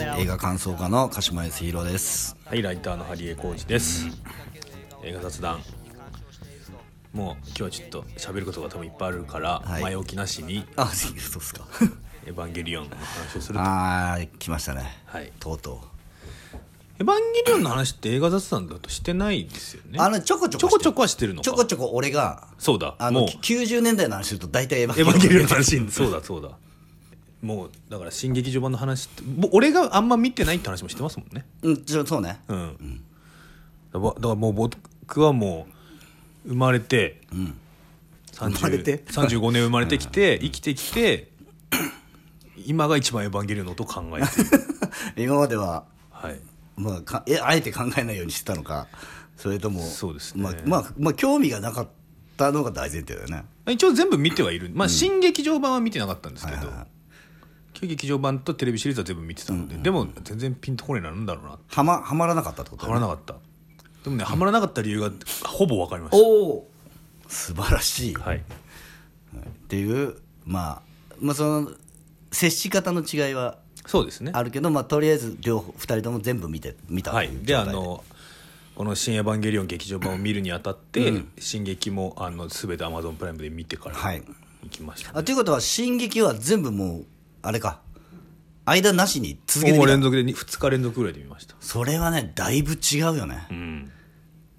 映画感想家の鹿島康弘ですはい、ライターのハリエコージです。映画雑談。もう今日はちょっと喋ることが多分いっぱいあるから、はい前置きなしにあそうっすかエヴァンゲリオンの話をすると。ああ来ましたねはい。とうとエヴァンゲリオンの話って映画雑談だとしてないですよね。うあのちょこちょこちょこちょこはしてるのか。ちょこちょこ俺がそうだ。あのもう90年代の話すると大体エヴエヴァンゲリオンの話話。そうだそうだ。もうだから新劇場版の話って、俺があんま見てないって話もしてますもんね。うんちょそうね。うん。だからだからもう僕はもう生まれて。30生まれて？35年生まれてきて生きてきて今が一番エヴァンゲリオンのことを考えてる。今までははい。まあかえあえて考えないようにしてたのか。それともそうですね。まあまあまあ興味がなかったのが大前提だよね。一応全部見てはいる。まあ新劇場版は見てなかったんですけど、はいはいはい。旧劇場版とテレビシリーズは全部見てたので、でも全然ピンとこねえなんだろうなはまはまらなかったってことはまらなかった。でもねはまらなかった理由がほぼ分かりましおお。素晴らしい、たはい。っていうまあまあその接し方の違いはそうですね。あるけど、まあ、とりあえず両方2人とも全部見て見たとはい。であのこの「新エヴァンゲリオン」劇場版を見るにあたって、進撃もあの全てアマゾンプライムで見てからはい。行きました、あということは進撃は全部もうあれか。間なしに続けてみた。もう連続で2日連続ぐらいで見ました。それはねだいぶ違うよね、うん。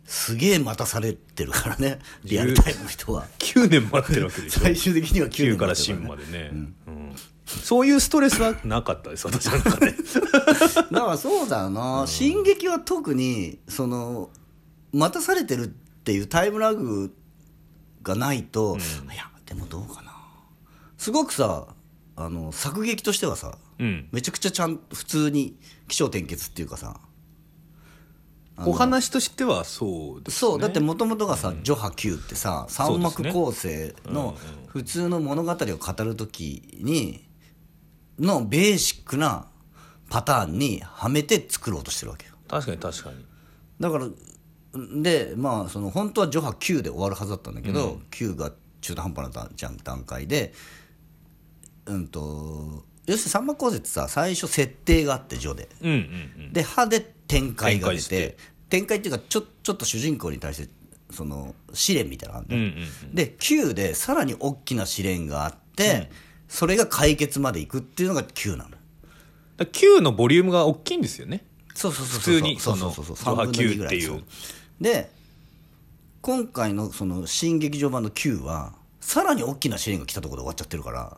すげえ待たされてるからね。リアルタイムの人は。9年待ってるわけでしょ。最終的には9 9年から新までね、うん。そういうストレスはなかったです私の中でだからそうだよな、進撃は特にその待たされてるっていうタイムラグがないと、いやでもどうかな。すごくさあの作劇としてはさうん。めちゃくちゃちゃん普通に起承転結っていうかさお話としてはそうです、ね、そうだってもともとがさ「ジョハ Q」ってさ三幕構成の普通の物語を語る時にのベーシックなパターンにはめて作ろうとしてるわけよ。確かに確かに。だからでまあその本当はジョハ9で終わるはずだったんだけど、9が中途半端な段じゃん段階でうんと要するに三幕構成ってさ最初設定があってジョで。うんうんうん。で歯で展開が出てて。展開っていうかちょちょっと主人公に対してその試練みたいなのがあるうんんだよ。うんで9でさらに大きな試練があって、それが解決までいくっていうのが9なの。だから9のボリュームが大きいんですよね。そうそうそうそう普通にそうそうそうその3分の2ぐらジョハ9っていう。そう。で今回のその新劇場版の9はさらに大きな試練が来たところで終わっちゃってるから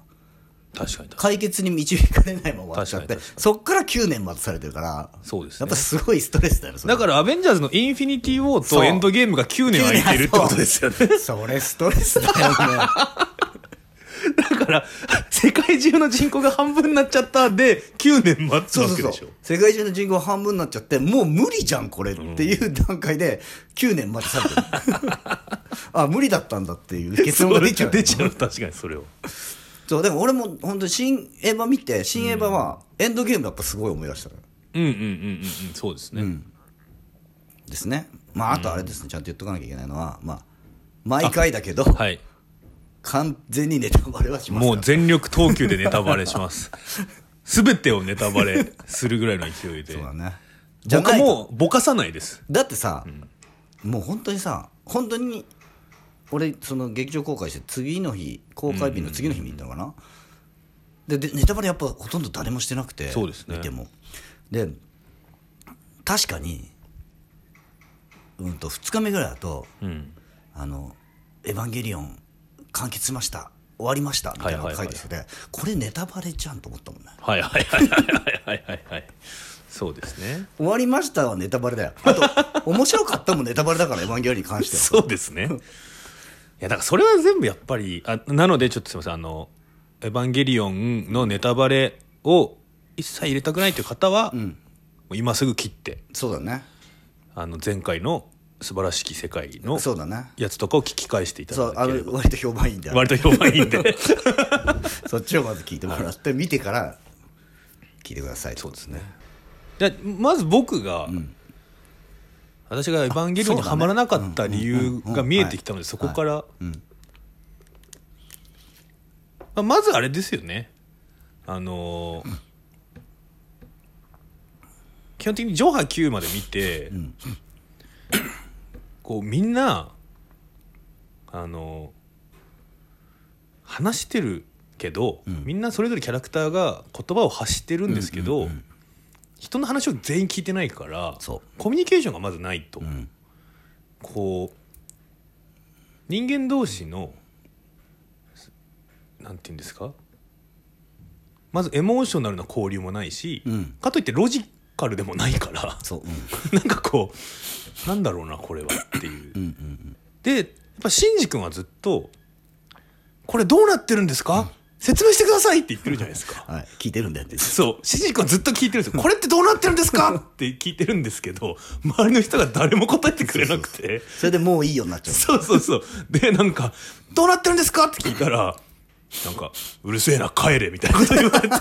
確かに確か解決に導かれないまま終わっちゃって確かに確かそっから9年待たされてるからそうですね。やっぱすごいストレスだよねそれ。にだからアベンジャーズのインフィニティ・ウォーとエンドゲームが9年空いてるってことですよね。それストレスだよね。だから世界中の人口が半分になっちゃったで9年待つそうそうそう。わけでしょ世界中の人口半分になっちゃってもう無理じゃんこれっていう段階で9年待たされてる。あ無理だったんだっていう結論が出ちゃう。出ちゃう。確かにそれをそうでも俺も本当に新エヴァ見て新エヴァはエンドゲームやっぱすごい思い出したのよ。うんうんうんうんうんそうですね、ですね。まああとあれですね、ちゃんと言っとかなきゃいけないのはまあ毎回だけど、はい。完全にネタバレはしますもう全力投球でネタバレします。全てをネタバレするぐらいの勢いで。そうだね。じゃ僕もぼかさないです。だってさ、もう本当にさ本当に俺その劇場公開して次の日公開日の次の日見たのかな、ででネタバレやっぱほとんど誰もしてなくてそうですね。見ても。で確かに、うんと、2日目ぐらいだと「うん、あのエヴァンゲリオン完結しました」終わりました。みたいなの書いてきて、これネタバレじゃんと思ったもんね。はいはいはいはいはいはい。そうですね。終わりましたはネタバレだよ。あと面白かったもネタバレだからエヴァンゲリオンに関しては。そうですね。やだからそれは全部やっぱり。あなのでちょっとすみませんあの「エヴァンゲリオン」のネタバレを一切入れたくないという方は、もう今すぐ切って。そうだね。あの前回の素晴らしき世界のそうだね。やつとかを聞き返していたそうあだければ。の割と評判いいんだよ割と評判いいんで。そっちをまず聞いてもらって見てから聞いてくださいそうですね。でまず僕が、私が「エヴァンゲリオン」にはまらなかった理由が見えてきたのでそこから、まあまずあれですよね。あのー基本的に上波9まで見て、こうみんなあの話してるけど、みんなそれぞれキャラクターが言葉を発してるんですけど、人の話を全員聞いてないからコミュニケーションがまずないと、ん。こう人間同士のなんて言うんですか？まずエモーショナルな交流もないし、うん。かといってロジカルでもないから。そう、うん、なんかこうなんだろうなこれはっていう。うんうん。でやっぱシンジ君はずっと「これどうなってるんですか？説明してください」って言ってるじゃないですか。はい聞いてるんだよってそう。シンジ君はずっと聞いてるんですよ。これってどうなってるんですかって聞いてるんですけど、周りの人が誰も答えてくれなくて。それでもういいようになっちゃうそうそうそう。で、なんか、どうなってるんですかって聞いたら、なんか、うるせえな、帰れ、みたいなこと言われて。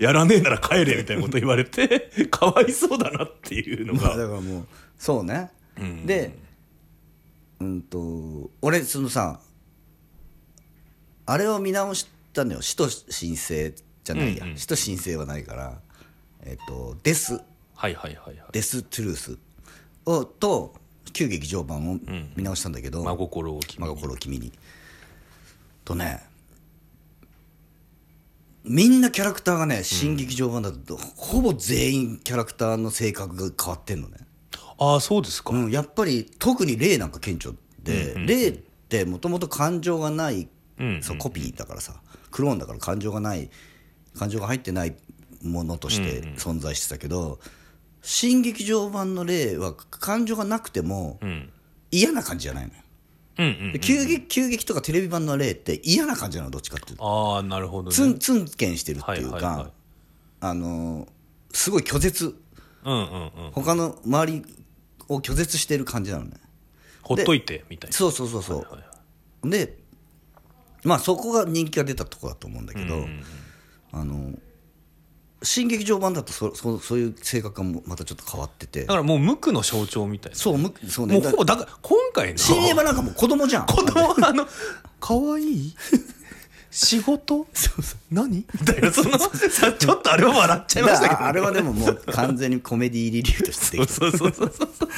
やらねえなら帰れ、みたいなこと言われて、かわいそうだなっていうのまあだが。からもうそうね、んでうんと俺そのさあれを見直したのよ。死と神聖じゃないや、うんうん。死と神聖はないから。えっ、とデス。はいはいはいはい。デス・トゥルースをと旧劇場版を見直したんだけど、真心を君真心を君に。とねみんなキャラクターがね新劇場版だと、ほぼ全員キャラクターの性格が変わってんのね、ああ、そうですか。うん、やっぱり特に霊なんか顕著で、霊ってもともと感情がない、うんそうコピーだからさクローンだから感情がない感情が入ってないものとして存在してたけど、新劇場版の霊は感情がなくてもうん。嫌な感じじゃないのようんうんで。急激急激とかテレビ版の霊って嫌な感じなのどっちかっていうとああ、なるほどね。ツンツンケンしてるっていうか、はいはいはいあのーすごい拒絶うんうんうん。他の周りを拒絶してる感じなのねほっといて、みたいな。そうそうそうそう、はいはいでまあそこが人気が出たとこだと思うんだけど、うんうんあの新劇場版だとそそそういう性格がもまたちょっと変わってて。だからもう無垢の象徴みたいな。そうむそうね。もうほぼ、だから、今回の。新映画なんかもう子供じゃん。子供はあの、可愛い？仕事？何？みたいな、その、さ、ちょっとあれは笑っちゃいましたけど。だからあれはでももう完全にコメディリリーとしてできそうそうそうそうそう。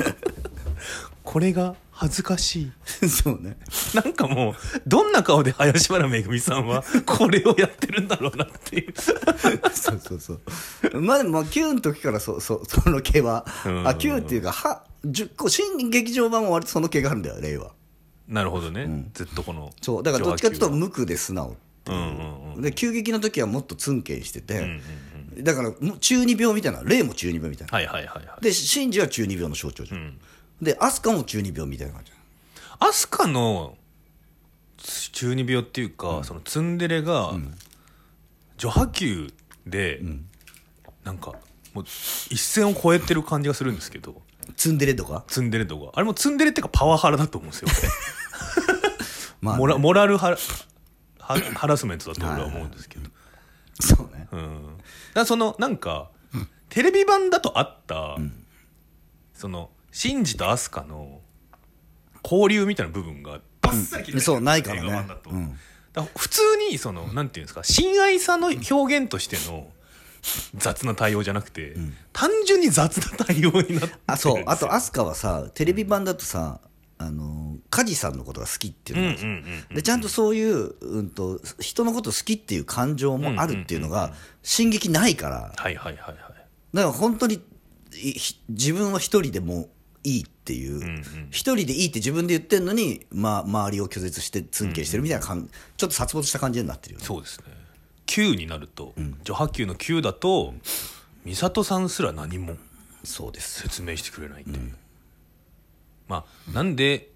これが恥ずかしい。た そうねなんかもう、どんな顔で林原めぐみさんは、これをやってるんだろうなっていう。そうそうそうまあでもまあ Q の時からそそ その毛は、うんあ Q っていうかは10個新劇場版は割とその毛があるんだよ令和なるほどね。ずっとこの。そうだからどっちかっていうと無垢で素直うんうんうん。で急激の時はもっとツンケンしてて、うんうんだからもう中二病みたいな霊も中二病みたいなはいはいはいはい。でシンジは中二病の象徴じゃん、んでアスカも中二病みたいな感じ。アスカの中二病っていうか、そのツンデレが、序波球で、なんかもう一線を越えてる感じがするんですけど。ツンデレとか？ツンデレ度があれもツンデレっていうかパワハラだと思うんですよ まあ、モラモラルハラハハラスメントだと俺は思うんですけど、そうね。うん、だからそのなんか、テレビ版だとあった、そのシンジとアスカの交流みたいな部分がバッサリ切れそうないからね。映画版だと。うん。だから普通にそのなんていうんですか親愛さの表現としての雑な対応じゃなくて、単純に雑な対応になってあそう。あとアスカはさテレビ版だとさあの梶さんのことが好きっていうのがでちゃんとそういう、うん、と人のこと好きっていう感情もあるっていうのが進撃ないから。はいはいはいはい。だから本当にいひ自分は一人でもいいっていううんうん。一、人でいいって自分で言ってんのに、まあ、周りを拒絶してツンケンしてるみたいな感、ちょっと殺没した感じになってるよね。そうですね。9になると、序波球の9だと美里さんすら何もそうです。説明してくれないっていう、まあなんで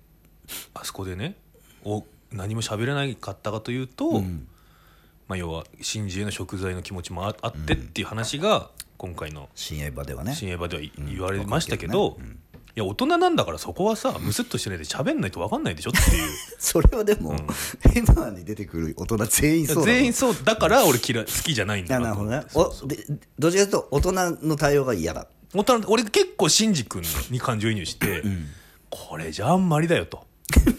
あそこでねお何も喋れなかったかというと、まあ、要は真珠への食材の気持ちもああってっていう話が今回の新映画ではね。新映画ではい言われましたけど、いや大人なんだからそこはさムスッとしてないで喋んないと分かんないでしょっていう。それはでも、エマーに出てくる大人全員そう全員そうだから俺嫌い好きじゃないんだあなるほどね。おでどちらかというと大人の対応が嫌だ。大人俺結構シンジ君に感情移入して、これじゃあんまりだよと。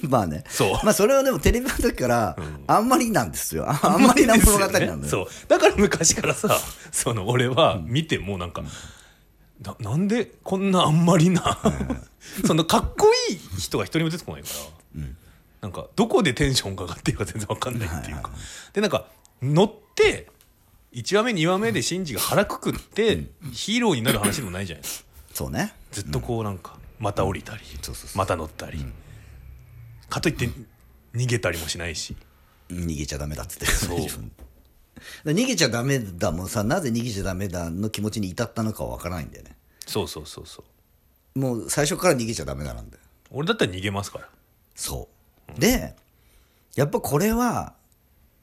ンバーね。そう。まあそれはでもテレビの時から、あんまりなんですよ。ああんまりな物語なんだよ。そう。だから昔からさその俺は見てもなんか、ななんでこんなあんまりなそのかっこいい人が一人も出てこないから、なんかどこでテンションが上がってるか全然わかんないっていうか、でなんか乗って1話目2話目でシンジが腹くくって、ヒーローになる話でもないじゃないですか。そうね。ずっとこうなんかまた降りたり、また乗ったり、かといって逃げたりもしないし。逃げちゃダメだっつって。そう 逃げちゃダメだもんさ、なぜ逃げちゃダメだの気持ちに至ったのかはわからないんだよね。そうそうそうそうもう最初から逃げちゃダメだなんだよ。俺だったら逃げますからそう。で、やっぱこれは、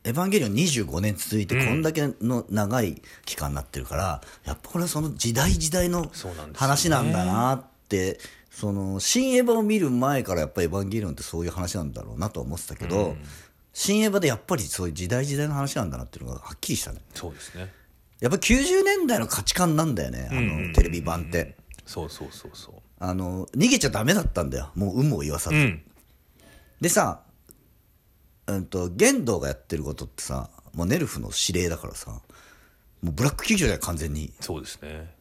エヴァンゲリオン25年続いて、こんだけの長い期間になってるから、やっぱこれはその時代時代の話なんだなって、その、新エヴァを見る前からやっぱりエヴァンゲリオンってそういう話なんだろうなとは思ってたけど、新エヴァでやっぱりそういう時代時代の話なんだなっていうのがはっきりしたね。そうですねやっぱ90年代の価値観なんだよね、あの、テレビ版って。そうそうそうそあの、逃げちゃダメだったんだよ。もう有無を言わさず。ううんでさ、うんと、玄道がやってることってさ、もうネルフの指令だからさ、もうブラック企業じゃん完全に。そうですね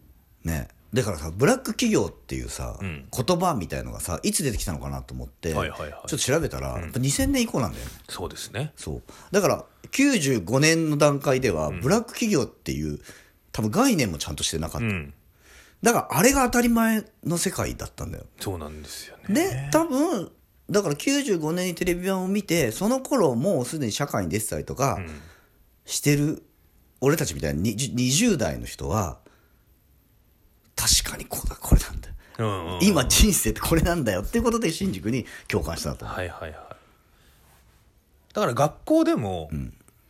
ね。だからさ、ブラック企業っていうさ、ん言葉みたいのがさ、いつ出てきたのかなと思って、はいはいはいちょっと調べたら、やっぱ2000年以降なんだよね。そうですねそう。だから、95年の段階では、ブラック企業っていう、多分概念もちゃんとしてなかった。うんだから、あれが当たり前の世界だったんだよ。そうなんですよねで、多分、だから95年にテレビ版を見て、その頃もうすでに社会に出てたりとかしてる、俺たちみたいに20 20代の人は、確かにこうだ、これなんだ。よ。うんうんうん。今人生ってこれなんだよっていうことで新宿に共感したと。はいはいはい。だから学校でも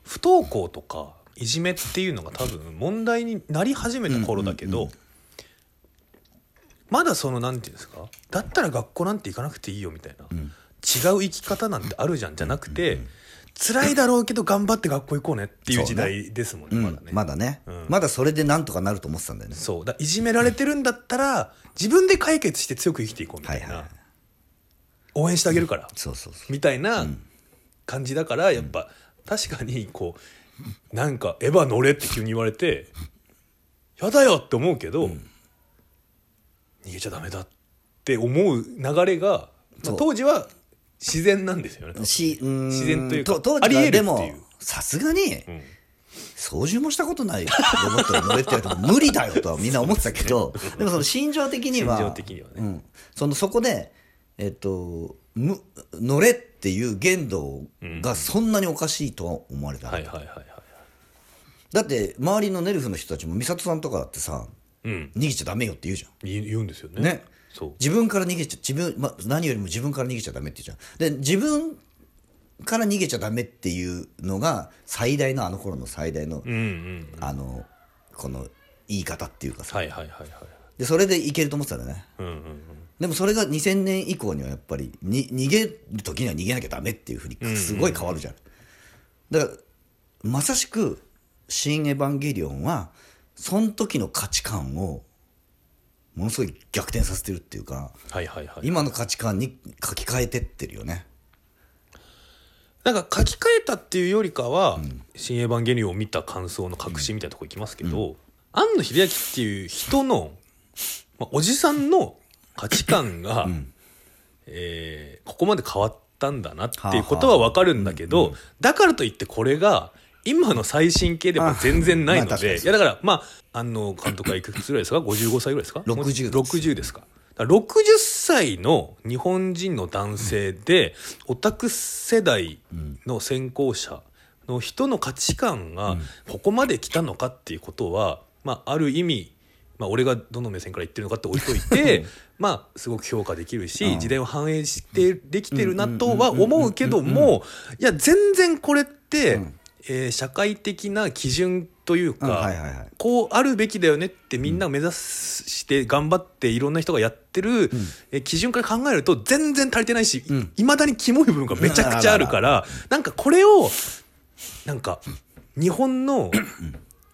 不登校とかいじめっていうのが多分問題になり始めた頃だけどまだそのなんていうんですか？だったら学校なんて行かなくていいよみたいな、違う生き方なんてあるじゃんじゃなくて、辛いだろうけど頑張って学校行こうねっていう時代ですもんねうんまだね、まだね、うん。まだそれでなんとかなると思ってたんだよね。そう。だいじめられてるんだったら自分で解決して強く生きていこうみたいな、応援してあげるから、そうそう。みたいな感じだからやっぱ確かにこうなんか「エヴァ乗れ」って急に言われて「やだよ」って思うけど、逃げちゃダメだって思う流れが、当時は自然なんですよね。し、うーん自然というか当時はでも、さすがに、ん操縦もしたことない ロボットに乗れって言われても無理だよとはみんな思ってたけど、でもその心情的には、心情的にはねうん、そのそこで、えっと、む乗れっていう言動がそんなにおかしいとは思われた、はいはいはいはい。だって周りのネルフの人たちも美里さんとかだってさうん。逃げちゃダメよって言うじゃん言うんですよね。ね。自分から逃げちゃ自分、ま、何よりも自分から逃げちゃダメって言うじゃんで自分から逃げちゃダメっていうのが最大のあの頃の最大の、うんうん。あのこの言い方っていうかさ、はいはいはいはい。でそれでいけると思ってたんだよねうんうんうん。でもそれが2000年以降にはやっぱりに逃げる時には逃げなきゃダメっていうふうにすごい変わるじゃん,、だからまさしく「新エヴァンゲリオン」はその時の価値観をものすごい逆転させてるっていうかはいはいはい。今の価値観に書き換えてってるよね。なんか書き換えたっていうよりかは「新エヴァンゲリオン」を見た感想の確信みたいなとこ行きますけど、庵野秀明っていう人の、まあ、おじさんの価値観が、えーここまで変わったんだなっていうことは分かるんだけど、だからといってこれが今の最新形でも全然ないので、いやだからまあ庵野監督はいくつぐらいですか？55歳ぐらいですか？60です。60ですか？だから60歳の日本人の男性で、オタク世代の先行者の人の価値観がここまで来たのかっていうことは、まあ、ある意味、まあ、俺がどの目線から言ってるのかって置いといて まあすごく評価できるし、時代を反映してできてるなとは思うけどもいや全然これって、えー社会的な基準というか、うんはいはいはい。こうあるべきだよねってみんな目指して頑張っていろんな人がやってる、えー基準から考えると全然足りてないし、いまだにキモい部分がめちゃくちゃあるから、なんかこれをなんか日本の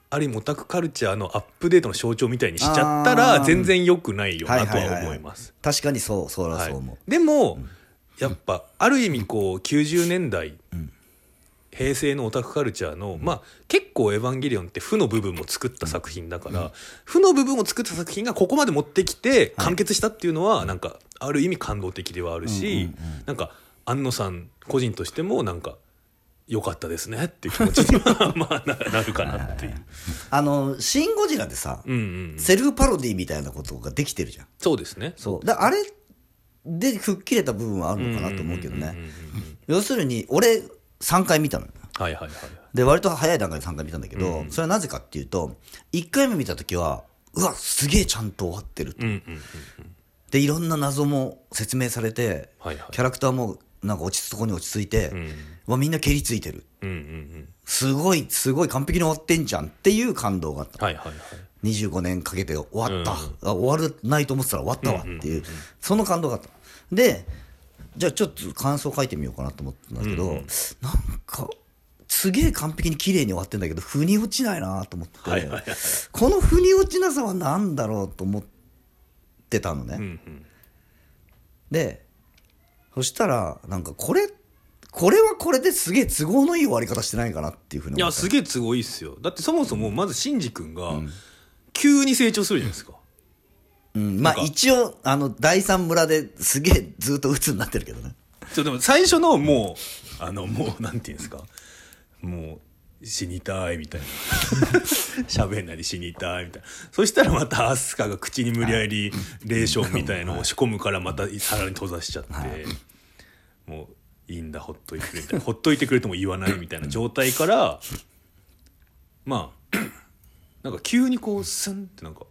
ある意味オタクカルチャーのアップデートの象徴みたいにしちゃったあらー。全然良くないよなとは思います。確かにそうそれははいそう。思う、でも、やっぱある意味こう90年代、平成のオタクカルチャーの、まあ結構「エヴァンゲリオン」って負の部分も作った作品だから、負の部分を作った作品がここまで持ってきて完結したっていうのはなんかある意味感動的ではあるし、なんか安野さん個人としてもなんか良かったですねっていう気持ちには まあななるかなっていう。あの「シン・ゴジラ」でさ、うんうん、セルフパロディみたいなことができてるじゃん。そうですね。そう。だあれで吹っ切れた部分はあるのかなと思うけどね。要するに俺3回見たのよ。はいはいはい。で割と早い段階で3回見たんだけど、それはなぜかっていうと1回目見た時はうわすげえちゃんと終わってると、うんうんでいろんな謎も説明されて、はいはい。キャラクターもなんか落ち着くとこに落ち着いて、ん。わみんな蹴りついてる。うんうんうん。すごいすごい完璧に終わってんじゃんっていう感動があったはいはいはい。25年かけて終わった、うんあ終わらないと思ってたら終わったわっていう,、その感動があったでじゃあちょっと感想書いてみようかなと思ったんだけど、なんかすげえ完璧に綺麗に終わってんだけど腑に落ちないなと思って、はいはいはい。この腑に落ちなさは何だろうと思ってたのね、うんうん。でそしたらなんかこれこれはこれですげえ都合のいい終わり方してないかなっていうふうにいやすげえ都合いいっすよ。だってそもそもまずシンジ君が急に成長するじゃないですか、うん、まあ一応あの第三村ですげえずっと鬱になってるけどね。ちょでも最初のもうあのもうなんていうんですか。もう死にたいみたいな。喋んないで死にたいみたいな。そしたらまたアスカが口に無理やりレーションみたいのを仕込むからまたさらに閉ざしちゃって、もういいんだほっといてくれみたいな。ほっといてくれとも言わないみたいな状態からまあ なんか急にこうスンってなんか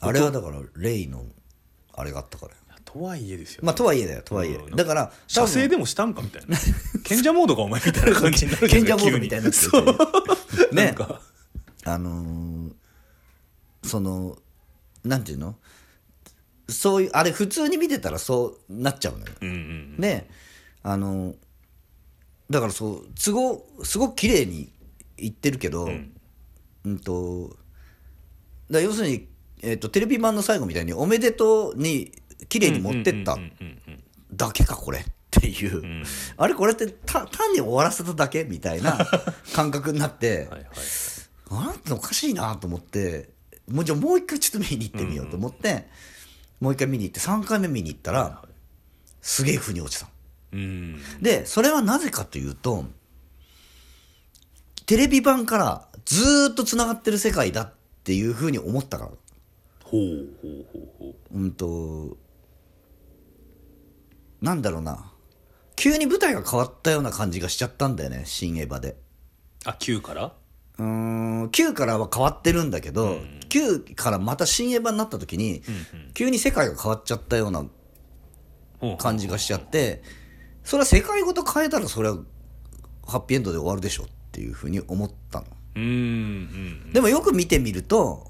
あれはだからレイのあれがあったからよとはいえですよ、まあとはいえだよとはいえ。うん。だから射精でもしたんかみたいな。賢者モードかお前みたいな感じになる 賢者モードみたいにな ね。なんか。あのーそのなんていうの？そういうあれ普通に見てたらそうなっちゃうのよ、うんうんであのだからそう都合すごく綺麗に言ってるけど、うん、とだから要するに、えっとテレビ版の最後みたいに「おめでとう」に綺麗に持ってったうんうんうんうんだけかこれっていう、あれこれってた単に終わらせただけみたいな感覚になって、はいはい。あなたおかしいなと思ってもうじゃあもう一回ちょっと見に行ってみようと思って、もう一回見に行って3回目見に行ったら、すげえ腑に落ちたの。うん。でそれはなぜかというとテレビ版からずーっとつながってる世界だっていうふうに思ったからほうほうほうほう。うんとなんだろうな。急に舞台が変わったような感じがしちゃったんだよね新エヴァで。あ9から？うーん9からは変わってるんだけど、9からまた新エヴァになった時に、急に世界が変わっちゃったような感じがしちゃってそれは世界ごと変えたらそれはハッピーエンドで終わるでしょっていうふうに思ったの。うんうん。でもよく見てみると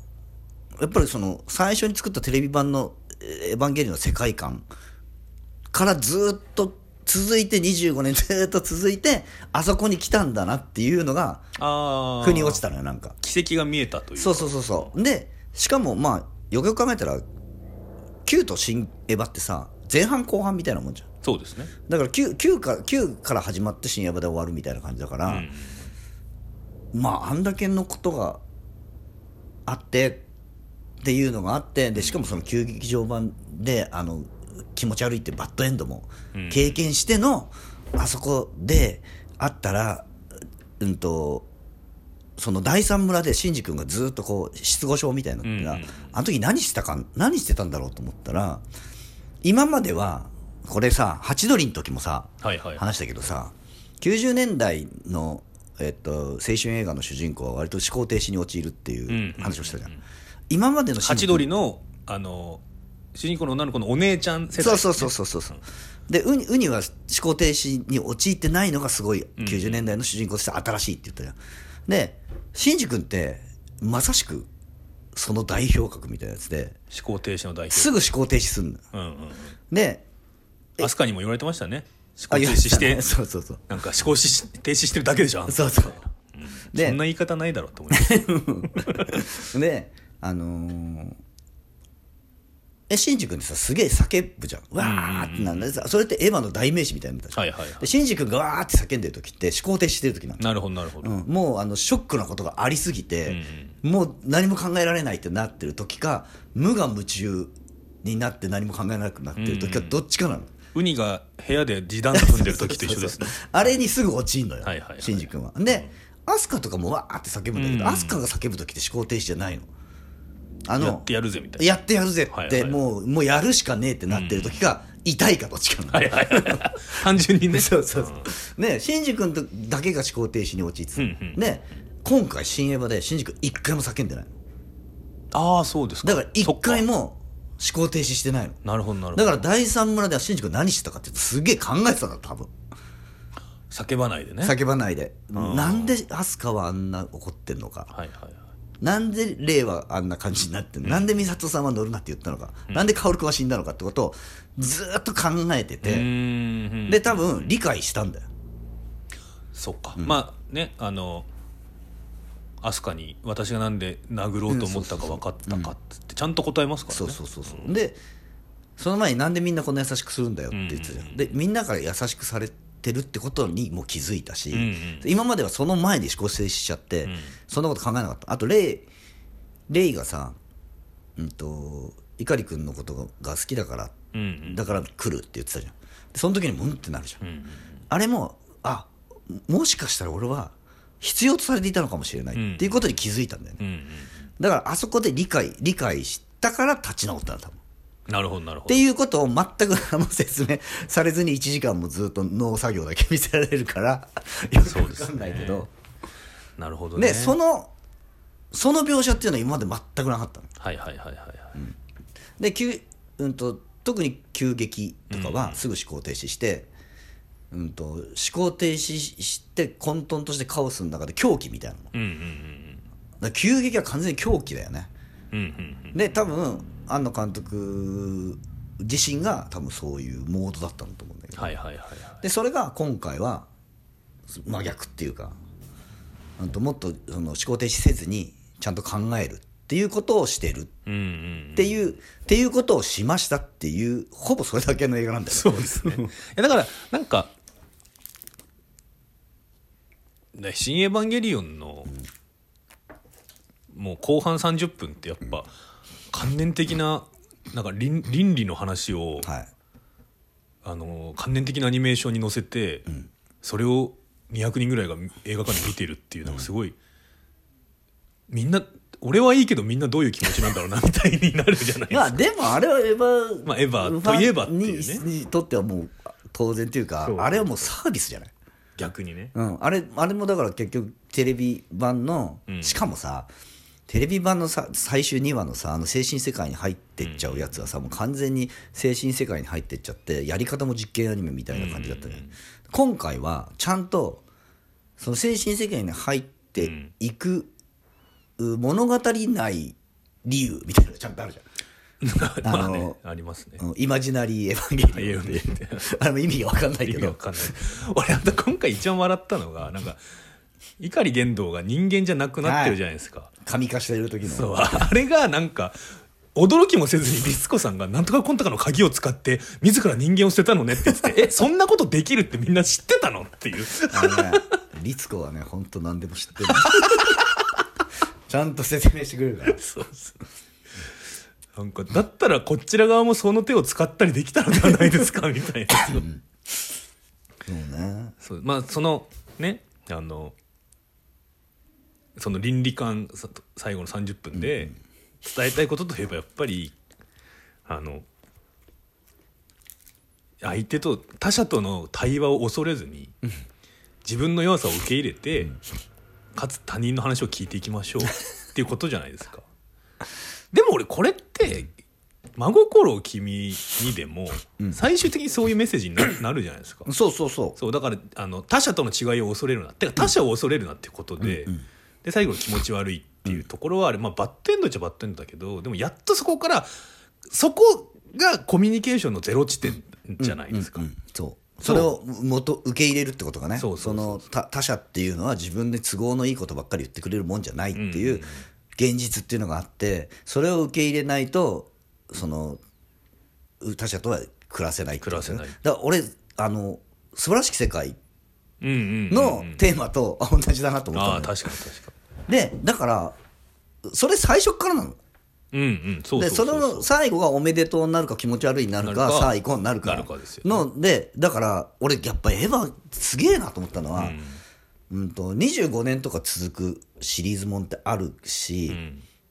やっぱりその最初に作ったテレビ版のえー「エヴァンゲリオン」の世界観からずっと続いて25年ずっと続いてあそこに来たんだなっていうのがああ腑に落ちたのよなんか。奇跡が見えたというそうそうそうそう。でしかもまあよくよく考えたら9と新エヴァってさ前半後半みたいなもんじゃん。そうですね。だから 9, 9, か9から始まって新エヴァで終わるみたいな感じだから、まああんだけのことがあってっていうのがあってでしかもその旧劇場版であの気持ち悪いってバッドエンドも経験しての、あそこであったらうんとその第三村でシンジ君がずっとこう失語症みたいになってたら、うんうんあの時何してたか何してたんだろうと思ったら今まではこれさハチドリの時もさ、はいはい。話したけどさ90年代の、えっと、青春映画の主人公は割と思考停止に陥るっていう話をしたじゃん、今までのハチドリのあの主人公の女の子のお姉ちゃん世代。そうそうそうそうそうそう。でウニウニは思考停止に陥ってないのがすごい90年代の主人公として新しいって言ったじゃん。でシンジ君ってまさしくその代表格みたいなやつで。思考停止の代表。すぐ思考停止すんのよ。うんうんでアスカにも言われてましたね。思考あ停止して。ね。そうそうそう。なんか思考し停止してるだけでしょ。そうそう。でそんな言い方ないだろうと思いますであのーえシンジ君ってさすげえ叫ぶじゃん。わーってなんでさそれってエヴァの代名詞みたいなはいはいはい。でシンジ君がわーって叫んでる時って思考停止してる時なんだなるほどなるほど、うん、もうあのショックなことがありすぎて、もう何も考えられないってなってる時か無我夢中になって何も考えなくなってる時か、どっちかなの。ウニが部屋で時短踏んでる時と一緒ですね。あれにすぐ陥んのよ、はいはいはいシンジ君は。で、アスカとかもわーって叫ぶんだけど、うん。アスカが叫ぶ時って思考停止じゃないの。あのやってやるぜみたいなやってやるぜって、はいはいもうもうやるしかねえってなってる時が痛いかどっちか。はいはいはい 単純にねそうそうそう。ね、シンジ君とだけが思考停止に陥って。うんうんで、今回新エヴァでシンジ君一回も叫んでないの。ああそうですかだから一回もも思考停止してないの。なるほどなるほどだから第三村ではシンジ君何してたかってすげえ考えてたんだ多分。叫ばないでね叫ばないで。なんでアスカはあんな怒ってんのか。はいはいはいなんでレイはあんな感じになってんの、なんで美里さんは乗るなって言ったのか、なんで薫君は死んだのかってことをずーっと考えてうて、ーん。で多分理解したんだよ。そっか、まあねあの飛鳥に私がなんで殴ろうと思ったか分かったかってちゃんと答えますからね。そうそうそうそう。で、その前になんでみんなこんな優しくするんだよって言ってたじゃん。で、みんなから優しくされてるってことにもう気づいたし、んうん今まではその前に思考停止しちゃって、そんなこと考えなかった。あと、レイ、レイがさ、うんと、碇君のことが好きだから、うんうんだから来るって言ってたじゃん。でその時にもうんってなるじゃん。あれも、あ、もしかしたら俺は必要とされていたのかもしれないっていうことに気づいたんだよね。うんうんだからあそこで理解、理解したから立ち直ったんだ多分。なるほどなるほどっていうことを全く何も説明されずに1時間もずっと農作業だけ見せられるから、よくわかんないけど。なるほどねで、その、その描写っていうのは今まで全くなかったの。はいはいはいはいはい、で、急うんと、特に急激とかはすぐ思考停止して、うんと、思考停止して混沌としてカオスの中で狂気みたいなの。だかうんうんら急激は完全に狂気だよね。うんうんうんで、多分、庵野監督自身が多分そういうモードだったんだと思うんだけど。はいはいはいはい。でそれが今回は真逆っていうかうんともっとその思考停止せずにちゃんと考えるっていうことをしてる。うんうんっていう、っていうことをしましたっていうほぼそれだけの映画なんだよね。そうですね。だからなんかね新エヴァンゲリオンの、もう後半30分ってやっぱ観念的ななんか倫倫理の話を、はい。あの観念的なアニメーションに載せて、それを200人ぐらいが映画館で見てるっていうのがすごい、みんな俺はいいけどみんなどういう気持ちなんだろうな みたいになるじゃないですか。まあでもあれはエヴァ、まあエヴァといえばっていうね。ににとってはもう当然っていうかあれはもうサービスじゃない？逆にね。うん、あれあれもだから結局テレビ版の、うん。しかもさテレビ版のさ最終2話のさあの精神世界に入ってっちゃうやつはさ、もう完全に精神世界に入ってっちゃってやり方も実験アニメみたいな感じだったね、今回はちゃんとその精神世界に入っていく、う物語ない理由みたいなのがちゃんとあるじゃん。まああのねありますね。うんイマジナリーエヴァンゲリオンってエヴァンゲリオンあれも意味が分かんないけど。意味わかんない。俺あと今回一番笑ったのがなんか碇玄道が人間じゃなくなってるじゃないですか。神化してる時のそうあれがなんか驚きもせずにリツコさんがなんとかコンタカの鍵を使って自ら人間を捨てたのねって言ってて えそんなことできるってみんな知ってたのっていうね、律子はね、本当何でも知ってる。ちゃんと説明してくれるから。そうそうなんかだったらこちら側もその手を使ったりできたのではないですかみたいなそうね。そうまあそのねあのその倫理観さ最後の30分で伝えたいことといえばやっぱりあの相手と他者との対話を恐れずに自分の弱さを受け入れてかつ他人の話を聞いていきましょうっていうことじゃないですか。でも俺これって真心を君にでも最終的にそういうメッセージにな なるじゃないですか。そうそうそう。そうだからあの他者との違いを恐れるなてか他者を恐れるなっていうことで,、で最後の気持ち悪いっていうところはあれ、まあ、バッドエンドっちゃバッドエンドだけどでもやっとそこからそこがコミュニケーションのゼロ地点じゃないですか。うんそう。それを元受け入れるってことがね、その他他者っていうのは自分で都合のいいことばっかり言ってくれるもんじゃないっていう現実っていうのがあって、それを受け入れないと、その他者とは暮らせない暮らせない。だから俺あの素晴らしき世界うんうんうんうんのテーマと同じだなと思ったああ確かに確かでだからそれ最初っからなの。にうんうんそうでその最後がおめでとうになるか気持ち悪いになるかさあ行こうになるかなるかですよね。のでだから俺やっぱエヴァすげえなと思ったのは、うん。と25年とか続くシリーズもんってあるし、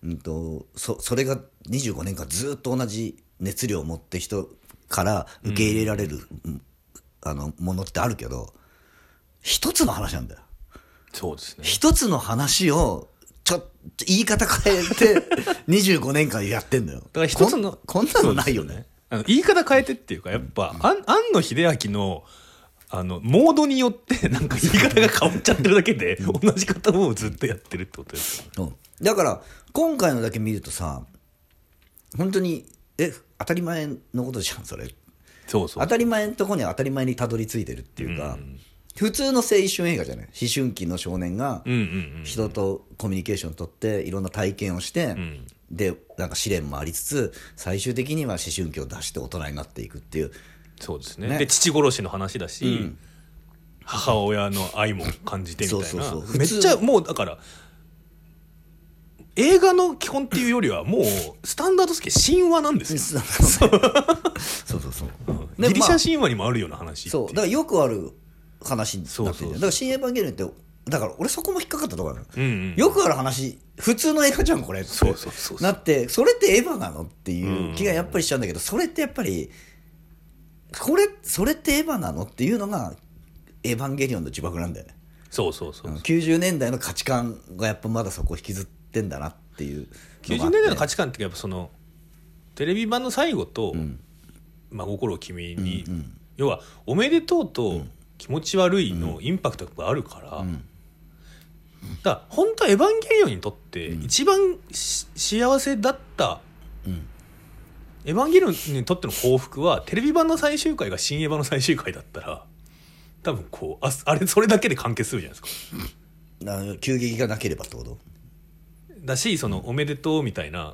うん。とそそれが25年間ずっと同じ熱量を持って人から受け入れられる、うん。あのものってあるけど一つの話なんだよ。そうですね。一つの話をちょっと言い方変えて 25年間やってんだよ。だから一つのこんこんなのないよね。あの言い方変えてっていうかやっぱ、あん庵野秀明のあのモードによって なんか言い方が変わっちゃってるだけで同じ方をずっとやってるってことですようん。だから今回のだけ見るとさ本当にえ当たり前のことじゃんそれ。そうそう。当たり前のとこには当たり前にたどり着いてるっていうか、普通の青春映画じゃない？思春期の少年がうんうんうん人とコミュニケーションを取っていろんな体験をして、でなんか試練もありつつ最終的には思春期を出して大人になっていくっていう。そうですね。ね。で父殺しの話だし、母親の愛も感じてみたいな。そうそうそう。めっちゃもうだから映画の基本っていうよりはもうスタンダードスケ神話なんですよ、そうそうそうそう。で ギリシまあャ神話にもあるような話そう。だからよくある話になってるだから「新エヴァンゲリオン」ってだから俺そこも引っかかったところなの、うんうんよくある話普通の映画じゃんこれ。ってそうそうそうそう。なってそれってエヴァなのっていう気がやっぱりしちゃうんだけどそれってやっぱりこれそれってエヴァなのっていうのがエヴァンゲリオンの呪縛なんだよね。そうそうそう、90年代の価値観がやっぱまだそこ引きずってんだなっていう90年代の価値観ってやっぱそのテレビ版の最後と「真心を君に」要は「おめでとう」と「気持ち悪い」のインパクトがあるから、だから本当は「エヴァンゲリオン」にとって一番し幸せだった、エヴァンゲリオンにとっての幸福はテレビ版の最終回が新エヴァの最終回だったら多分こうああれそれだけで完結するじゃないですか。急激がなければってこと？だしその「おめでとう」みたいな、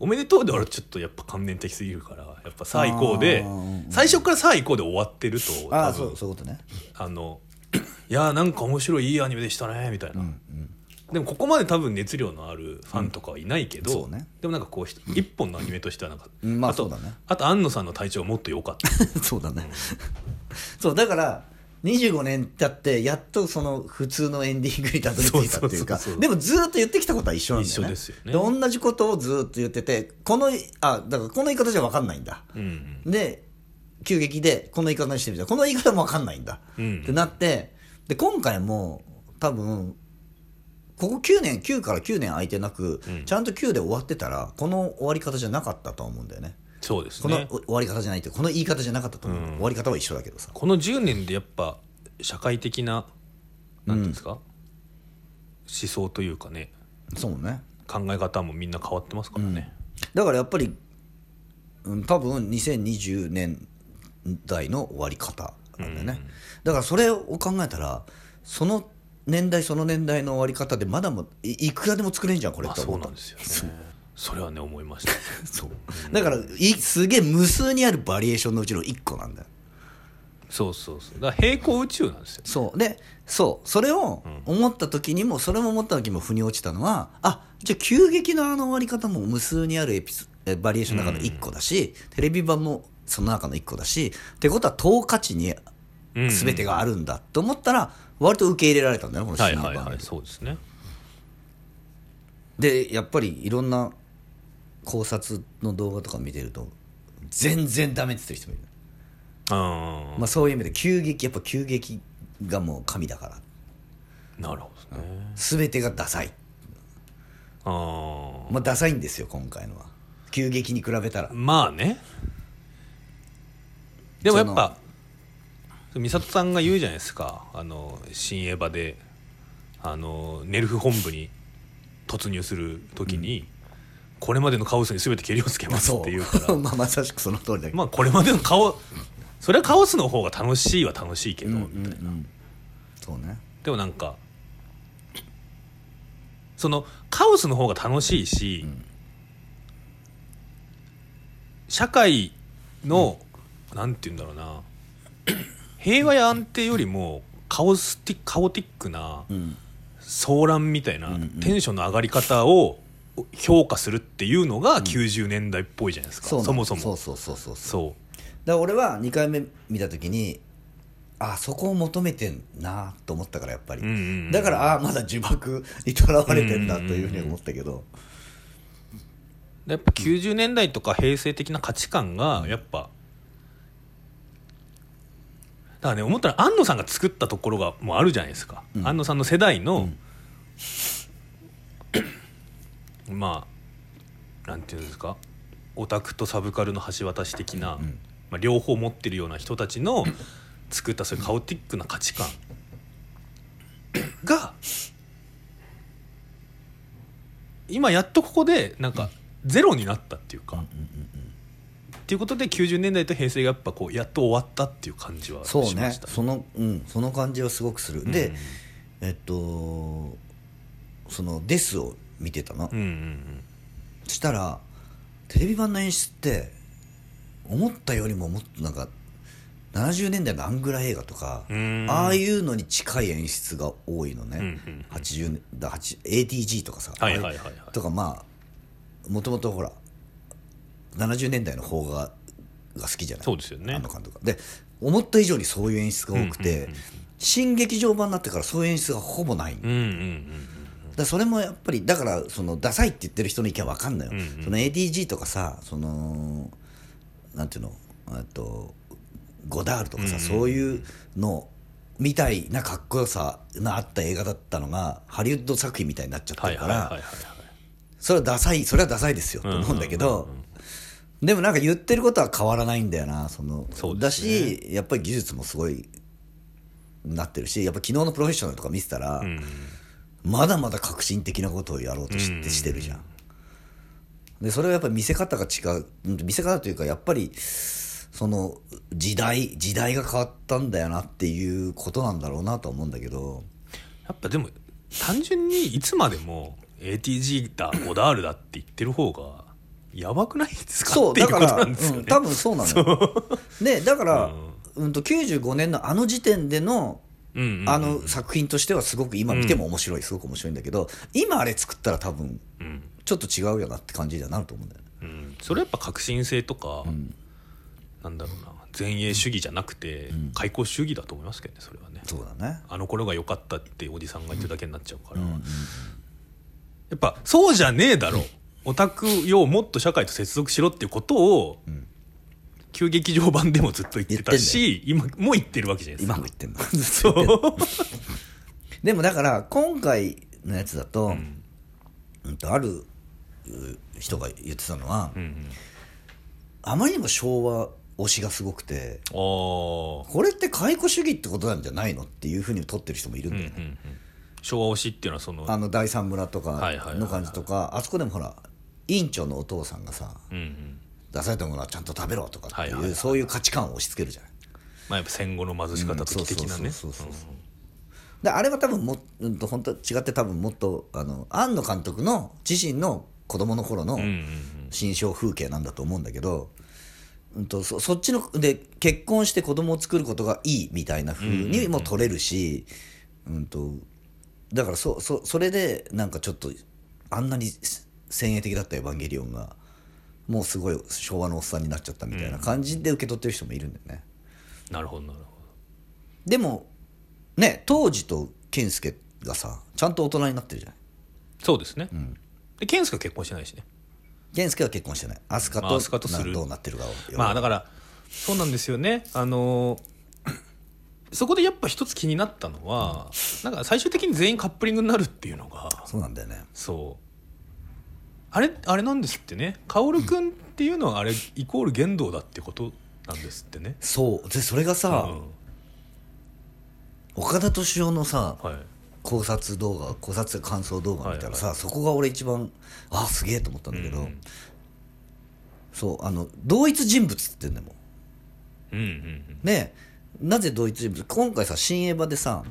おめでとうで俺ちょっとやっぱ観念的すぎるからやっぱさあ行こうで最初からさあ行こうで終わってるとああそうそういうことね。あの いやーなんか面白いいいアニメでしたねみたいな、でもここまで多分熱量のあるファンとかはいないけど、そうね。でもなんかこうひ一本のアニメとしてはなんか、うんまあとそうだね。あと安野さんの体調もっと良かった。そうだね。そう、だから、25年経って、やっとその普通のエンディングにたどり着いたっていうかでもずーっと言ってきたことは一緒なんだよね。ですよね同じことをずーっと言ってて、この、あ、だからこの言い方じゃ分かんないんだ。うんで、急激で、この言い方にしてみたら、この言い方も分かんないんだ。うんってなって、で、今回も、多分、ここ9年、9から9年空いてなく、ちゃんと9で終わってたら、この終わり方じゃなかったと思うんだよね。そうですこのね終わり方じゃないってこの言い方じゃなかったと思う、終わり方は一緒だけどさ。この10年でやっぱ社会的ななんていうんですか、思想というかね。そうね。考え方もみんな変わってますからね、だからやっぱり、うん、多分2020年代の終わり方なんだよね、だからそれを考えたらその年代その年代の終わり方でまだもいいくらでも作れんじゃんこれまあって思った。そうなんですよねそれはね思いました。そう。だからいすげえ無数にあるバリエーションのうちの1個なんだよ。そうそうそう。だから平行宇宙なんですよ。そう。でそう。それを思った時にも、それも思った時も腑に落ちたのはあじゃあ急激なあの終わり方も無数にあるエピバリエーションの中の1個だし、テレビ版もその中の1個だしってことは等価値にうん全てがあるんだと思ったら割と受け入れられたんだよねこのはい新版はいはいそうですね。でやっぱりいろんな考察の動画とか見てると全然ダメって言ってる人もいる、あまあ、そういう意味で急激やっぱ急激がもう神だから。あなるほどね。全てがダサい。あまあダサいんですよ今回のは。急激に比べたら。あまあね。でもやっぱ美里さんが言うじゃないですか。あの新エヴァであのネルフ本部に突入する時に、これまでのカオスに全てけりをつけますっていうから。まあまさしくその通りだけど、まあこれまでの顔それはカオスの方が楽しいは楽しいけど、みたいな。そうね。でもなんかそのカオスの方が楽しいし、社会の、なんて言うんだろうな。平和や安定よりもカオスティカオティックなうん。騒乱みたいな、うんうん。テンションの上がり方を評価するっていうのが90年代っぽいじゃないですか、そうなのそもそも。そうそうそうそうそう。だから俺は2回目見た時にあそこを求めてんなと思ったからやっぱり、うんうんうんだからああまだ呪縛にとらわれてんだというふうに思ったけど、やっぱ90年代とか平成的な価値観がやっぱだからね思ったら安野さんが作ったところがもうあるじゃないですか、うん。安野さんの世代の、まあなんていうんですかオタクとサブカルの橋渡し的な、んまあ、両方持ってるような人たちの作ったそういうカオティックな価値観。が今やっとここでなんかゼロになったっていうか、っていうことで90年代と平成がやっぱこうやっと終わったっていう感じはしそうましたね。その,、うん、その感じはすごくする、でえっとその「デス」を見てたの、うんうんそしたらテレビ版の演出って思ったよりももっとなんか70年代のアングラ映画とかうん。ああいうのに近い演出が多いのね、うんうん80年だ 8- ATG とかさ、はいはいはいはい。とかまあもともとほら70年代の邦画が好きじゃない？そうですよね。あの監督が。で思った以上にそういう演出が多くて、新劇場版になってからそういう演出がほぼない、うんうんうんだそれもやっぱりだからそのダサいって言ってる人の意見は分かんないよ、うんうん。その ADG とかさそのなんていうの？えっとゴダールとかさ、うんうんそういうのみたいなかっこよさのあった映画だったのがハリウッド作品みたいになっちゃってはいるからそれはダサいそれはダサいですよと思うんだけど、でもなんか言ってることは変わらないんだよなその。ね。しやっぱり技術もすごいなってるしやっぱ昨日のプロフェッショナルとか見てたら、うんまだまだ革新的なことをやろうとしてしてるじゃん。でそれはやっぱり見せ方が違ううん見せ方というかやっぱりその時代時代が変わったんだよなっていうことなんだろうなとは思うんだけど。やっぱでも単純にいつまでも ATG だゴダールだって言ってる方がやばくないですか？そうだから、ね、うん、多分そうなのよ。でだから、うん、と95年のあの時点でのうんうんうんあの作品としてはすごく今見ても面白い、すごく面白いんだけど今あれ作ったら多分うん。ちょっと違うよなって感じにはなると思うんだよね。うん、それはやっぱ革新性とか、なんだろうな前衛主義じゃなくて、開口主義だと思いますけどねそれはね。そうだね。あの頃が良かったっておじさんが言ってるだけになっちゃうから、やっぱそうじゃねえだろ。オタクよもっと社会と接続しろっていうことを、旧劇場版でもずっと言ってたし今も言ってるわけじゃないですか。今も言ってんの。そう。でもだから今回のやつだと,、うん、とあるう人が言ってたのは、うんうん。あまりにも昭和推しがすごくてこれって解雇主義ってことなんじゃないのっていうふうに取ってる人もいるんだよね。うんうんうん昭和推しっていうのはそのあの第三村とかはいはいはいはいの感じとかあそこでもほら委員長のお父さんがさうんうん出されたものはちゃんと食べろとかっていう、そういう価値観を押し付けるじゃない。まあやっぱ戦後の貧し方的的なね。であれは多分も、うん、と本当は違って多分もっとあの庵野監督の自身の子供の頃の心象風景なんだと思うんだけど、うん、とそそっちので結婚して子供を作ることがいいみたいな風にも取れるし、うんとだからそそそれでなんかちょっとあんなに先鋭的だったエヴァンゲリオンがもうすごい昭和のおっさんになっちゃったみたいな感じで受け取ってる人もいるんだよね。なるほどなるほでもね当時と健介がさちゃんと大人になってるじゃない？どそうですね、で健介は結婚してないしね。健介は結婚してない。飛鳥まあとする。などうなってるかをまあだからそうなんですよね。あのーそこでやっぱ一つ気になったのは、なんか最終的に全員カップリングになるっていうのがそうなんだよね。そうあれあれなんですってね。薫君っていうのはあれイコール言動だってことなんですってね、そう。でそれがさ、うん。岡田敏夫のさはい。考察動画考察感想動画見たらさ、そこが俺一番あすげえと思ったんだけど、うん。そうあの同一人物って言ってんだもん。うんうんうん。でなぜ同一人物？今回さ新エヴァでさ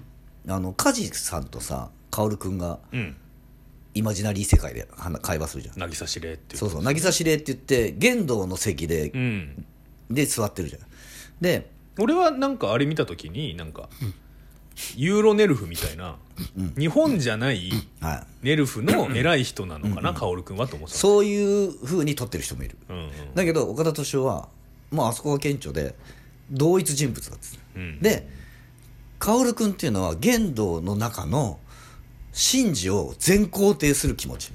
あの梶さんとさ薫君がうんイマジナリー世界で話会話するじゃん。渚司令っていう。そうそう。渚司令って言って玄道の席でうん。で座ってるじゃん。で俺はなんかあれ見た時になんか、ユーロネルフみたいな、日本じゃないはい。ネルフの偉い人なのかな、薫君はと思ってた。そういうふうに撮ってる人もいる。うんうん。だけど岡田斗司夫は、まああそこが顕著で同一人物だっつって、うん。で薫君っていうのは玄道の中の真治を全肯定する気持ち。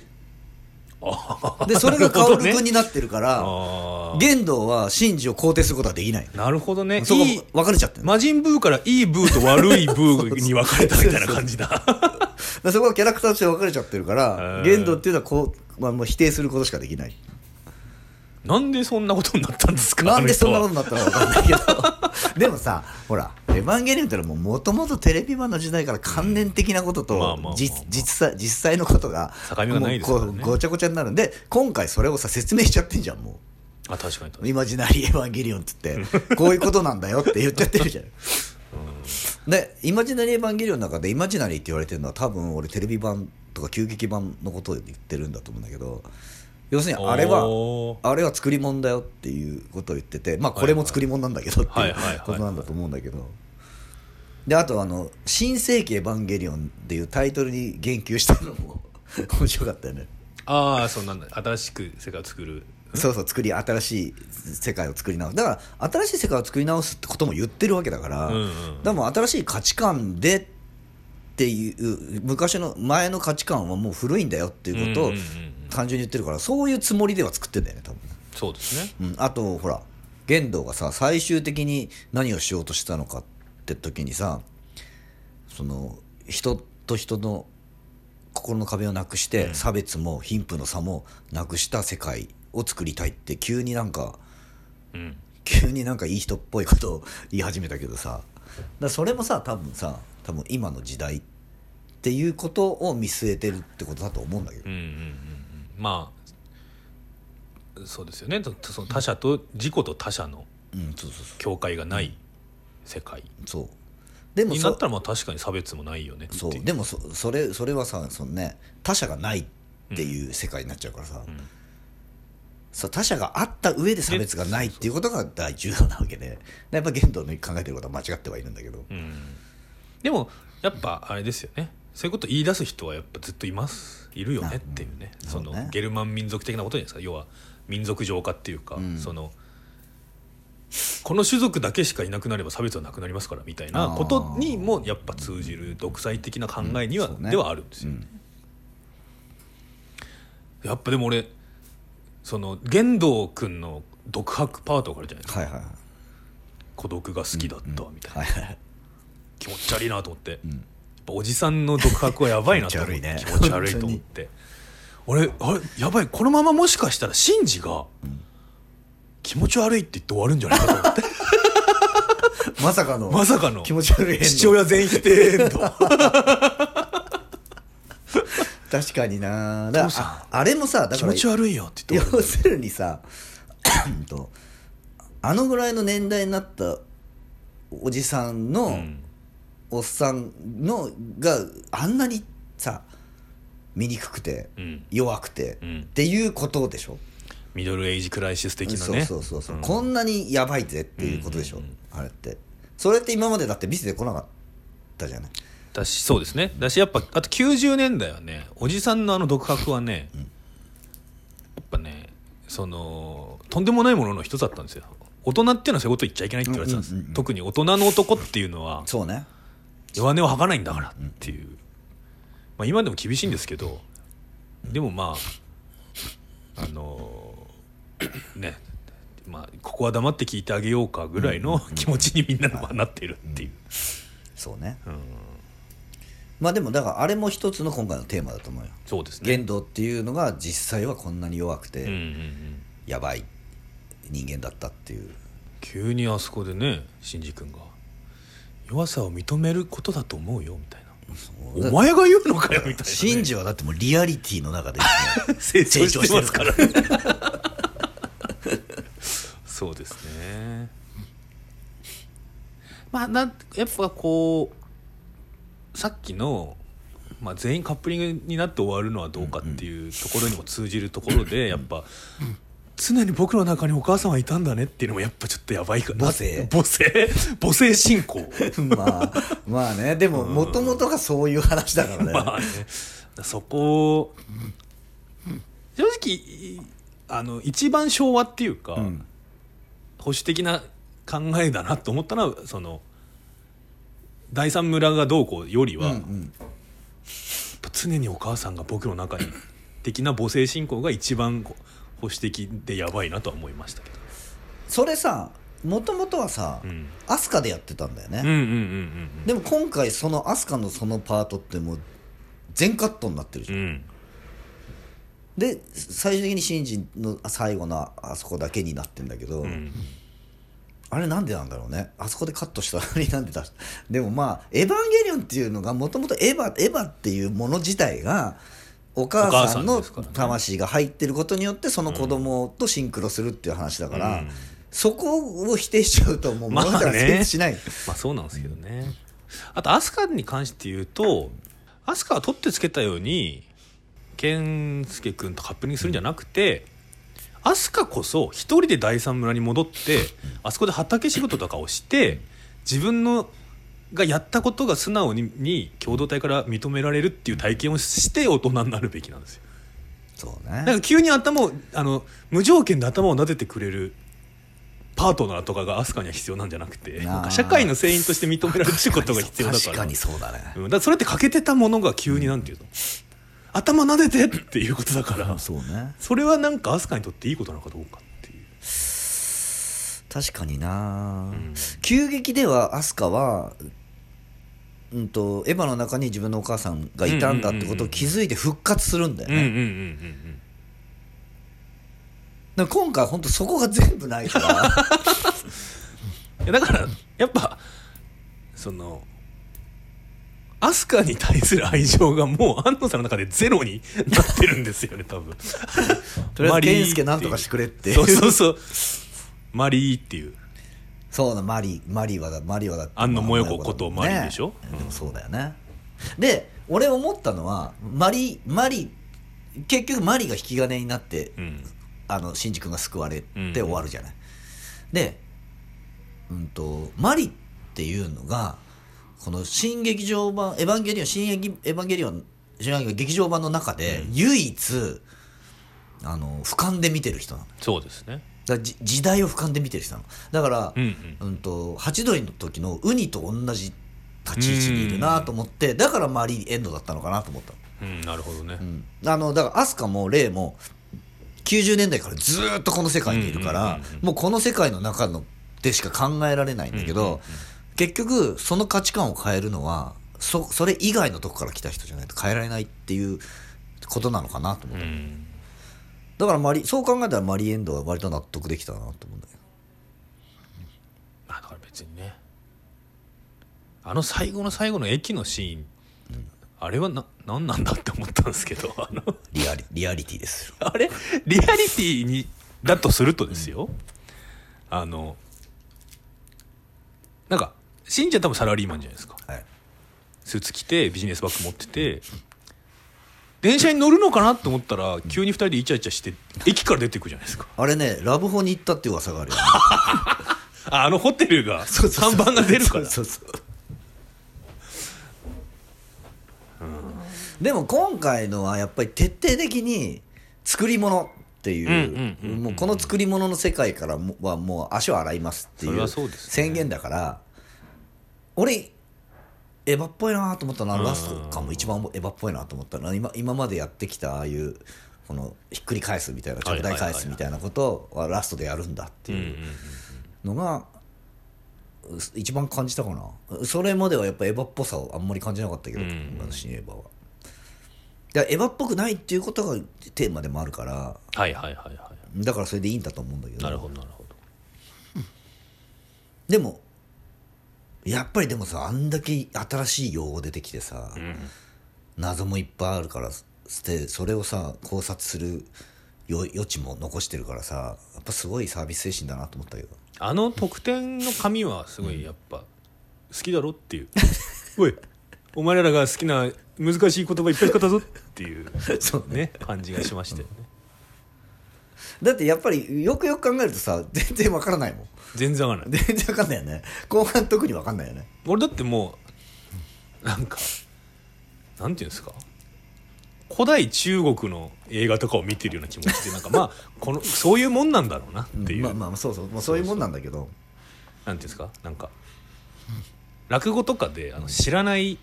でそれが薫君になってるから、あ玄道は真治を肯定することはできないあなるほどね。そこ分かれちゃってる、魔人ブーからいいブーと悪いブーに分かれたみたいな感じだ。そこはキャラクターとして分かれちゃってるから玄道っていうのはこう、まあ、もう否定することしかできない。なんでそんなことになったんですか？なんでそんなこととになったのか分かんないけど。でもさほら「エヴァンゲリオン」ってのはもともとテレビ版の時代から関連的なことと実実際実際のことが境目がないですからねごちゃごちゃになるんで今回それをさ説明しちゃってんじゃんもあ確かに確かう「に。イマジナリー・エヴァンゲリオン」っつって こういうことなんだよって言っちゃってるじゃん。でイマジナリー・エヴァンゲリオンの中でイマジナリーって言われてるのは多分俺テレビ版とか急激版のことを言ってるんだと思うんだけど要するにあれはあれは作り物だよっていうことを言っててまあこれも作り物なんだけどってはいいうことなんだと思うんだけど。であとあの「新世紀エヴァンゲリオン」っていうタイトルに言及したのも 面白かったよね。ああそうなんだ。新しく世界を作る。そうそう作り新しい世界を作り直す。だから新しい世界を作り直すってことも言ってるわけだから、うんうん。でも新しい価値観でっていう昔の前の価値観はもう古いんだよっていうことを単純に言ってるからそういうつもりでは作ってんだよね多分、そうですね。うん、あとほら玄道がさ最終的に何をしようとしたのかって時にさその人と人の心の壁をなくして、差別も貧富の差もなくした世界を作りたいって急になんかうん。急になんかいい人っぽいことを言い始めたけどさ。だそれもさ多分さ多分今の時代っていうことを見据えてるってことだと思うんだけど、うんうんうんうんまあそうですよね。とその他者と自己と他者の境界がない世界。うそう。でもそになったらまあ確かに差別もないよねそう。でもそそれそれはさそのね他者がないっていう世界になっちゃうからさ、ん。さ他者があった上で差別がないっていうことが大重要なわけで。やっぱ玄道の考えてることは間違ってはいるんだけど、うん。でもやっぱあれですよね。そういうこと言い出す人はやっぱずっといますいるよねっていうね。うん。そのゲルマン民族的なことじゃないですか？要は民族浄化っていうか、ん。そのこの種族だけしかいなくなれば差別はなくなりますからみたいなことにもやっぱ通じる独裁的な考えには、ではあるんですよ、うん。やっぱでも俺その玄道君の独白パートがあるじゃないですか。孤独が好きだったみたいな、気持ち悪いなと思って、おじさんの独白はやばいなって。気持ち悪いと思って。俺あれやばいこのままもしかしたらシンジが気持ち悪いって言って終わるんじゃないかと思って。まさかの。まさかの。気持ち悪い父親全否定エンド。確かになだかああれもさだから気持ち悪いよって言って要するにさ あのぐらいの年代になったおじさんの、るうんおっさんのがあんなにさ醜くて、うん。弱くて、うん。っていうことでしょ、ミドルエイジクライシス的なね。そうそうそうそう、ん。こんなにやばいぜっていうことでしょ、うんうんうん。あれって。それって今までだって見せてこなかったじゃない？だしそうですね。だしやっぱあと90年代はねおじさんのあの独白はね、やっぱねそのとんでもないものの一つだったんですよ。大人っていうのはそういうこと言っちゃいけないって言われてたんです、うんうんうんうん。特に大人の男っていうのはそうね弱音を吐かないんだからっていう、まあ、今でも厳しいんですけどでもまああのねまあここは黙って聞いてあげようかぐらいの気持ちにみんなはなっているっていう、そうね。うん。まあでもだからあれも一つの今回のテーマだと思うよ。そうですね。言動っていうのが実際はこんなに弱くて、やばい人間だったっていう。急にあそこでねシンジ君が弱さを認めることだと思うよみたいな。お前が言うのかよみたいな、ね、シンジはだってもうリアリティの中で、ね、成長してますから。ねそうですね。まあなんやっぱこうさっきの、まあ、全員カップリングになって終わるのはどうかっていうところにも通じるところでやっぱ常に僕の中にお母さんはいたんだねっていうのもやっぱちょっとやばいかな。母性？母性？母性信仰 まあまあね。でももともとがそういう話だからね、まあね。そこを正直あの一番昭和っていうか、ん。保守的な考えだなと思ったのはその第三村がどうこうよりは、うんうん。常にお母さんが僕の中に的な母性信仰が一番こう保守的でやばいなとは思いましたけど、それさもともとはさ、うん。飛鳥でやってたんだよね、でも今回その飛鳥のそのパートってもう全カットになってるじゃん、うん。で最終的にシンジの最後のあそこだけになってんだけど、うん。あれなんでなんだろうね。あそこでカットしたのになんでだでもまあ「エヴァンゲリオン」っていうのがもともとエヴァっていうもの自体がお母さんおの魂が入ってることによってその子供とシンクロするっていう話だから、うん。そこを否定しちゃうともう物語が成立しない、まあそうなんですけどね。あと飛鳥に関して言うと飛鳥は取ってつけたように健介君とカップリングするんじゃなくて飛鳥こそ一人で第三村に戻ってあそこで畑仕事とかをして自分のがやったことが素直にに共同体から認められるっていう体験をして大人になるべきなんですよ。そうなんねか急に頭をあの無条件で頭を撫でてくれるパートナーとかが飛鳥には必要なんじゃなくてなんか社会の船員として認められることが必要だから。確かにそうだね、うんだそれって欠けてたものが急になんていうの、頭撫でてっていうことだから。そうね。それはなんか飛鳥にとっていいことなのかどうかっていう。確かにな、ん。急激ではアスカはうんとエヴァの中に自分のお母さんがいたんだってことを気づいて復活するんだよね、今回本当そこが全部ないから。だからやっぱその飛鳥に対する愛情がもう安野さんの中でゼロになってるんですよね多分。とりあえず健介なんとかしてくれって。そうそうそう。マリーっていうそうだマリーマリーはだマリーはだって安野まあ萌子ことマリーでしょ？ねでもそうだよね。で俺思ったのはマリーマリー結局マリーが引き金になって、うん。あの新宿が救われてうん終わるじゃない、で、うん、とマリっていうのがこの新劇場版「エヴァンゲリオン」新エヴァンゲリオン新劇場版の中で唯一、あの俯瞰で見てる人なの。そうですねだ時代を俯瞰で見てる人なの。だから、うんうん。とハチドリの時のウニと同じ立ち位置にいるなと思ってだからマリーエンドだったのかなと思ったの。うんなるほどね、うん。あのだからアスカもレイも90年代からずーっとこの世界にいるからうんうんうんうん。もうこの世界の中のでしか考えられないんだけど、うんうんうん。結局その価値観を変えるのはそそれ以外のとこから来た人じゃないと変えられないっていうことなのかなと思った、うんだからマリそう考えたらマリーエンドは割と納得できたなと思うんだけどまあだから別にね。あの最後の最後の駅のシーン、あれはな何なんだって思ったんですけど あの。リアリリアリティです。よ あれ？リアリティにだとするとですよ、あのなんか信者多分サラリーマンじゃないですか。はい。スーツ着てビジネスバッグ持ってて電車に乗るのかなと思ったら急に2人でイチャイチャして駅から出てくじゃないですか。あれねラブホに行ったっていう噂があるよ、ね、ああのホテルが看板が出るから。そうそうそうでも今回のはやっぱり徹底的に作り物っていう,、もうこの作り物の世界からもはもう足を洗いますっていう宣言だから俺エヴァっぽいなと思ったのはうん。ラストかも一番エヴァっぽいなと思ったのは今今までやってきたああいうこのひっくり返すみたいなはいはいはい拡大返すみたいなことはラストでやるんだっていうのがう一番感じたかな。それまではやっぱエヴァっぽさをあんまり感じなかったけど、うん今の新エヴァは。だエヴァっぽくないっていうことがテーマでもあるからはいはいはいはい。だからそれでいいんだと思うんだけど。なるほどなるほど。でもやっぱりでもさあんだけ新しい用語出てきてさ、うん。謎もいっぱいあるからしてそれをさ考察する余余地も残してるからさやっぱすごいサービス精神だなと思ったけど。あの得点の紙はすごいやっぱ好きだろっていう。おいお前らが好きな難しい言葉いっぱい使ったぞっていう そうね。感じがしましたよね。だってやっぱりよくよく考えるとさ全然わからないもん全然わかんない。全然わかんないよね。後半特にわかんないよね。俺だってもうなんかなんていうんですか？古代中国の映画とかを見てるような気持ちでなんかまあこのそういうもんなんだろうなっていう、まあまあそうそう。もうそういうもんなんだけど。なんていうんですか？なんか落語とかであの知らない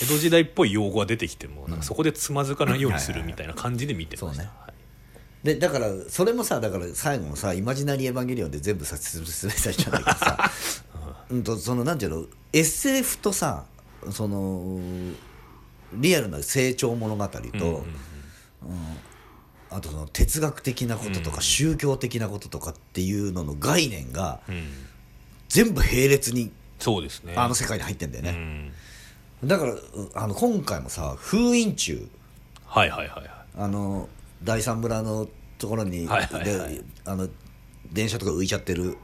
江戸時代っぽい用語が出てきても、なんかそこでつまずかないようにするみたいな感じで見てました、そうね。はいでだからそれもさだから最後のさ「イマジナリー・エヴァンゲリオン」で全部さ説明されちゃうんだけどさ うんとそのなんていうの SF とさそのリアルな成長物語と、うんあとその哲学的なこととか、宗教的なこととかっていうのの概念がうん。全部並列にそうですね。あの世界に入ってんだよね、うん。だからうあの今回もさ封印中。はいはいはいはい。あの第三村のところに、はいはいはい。であの電車とか浮いちゃってる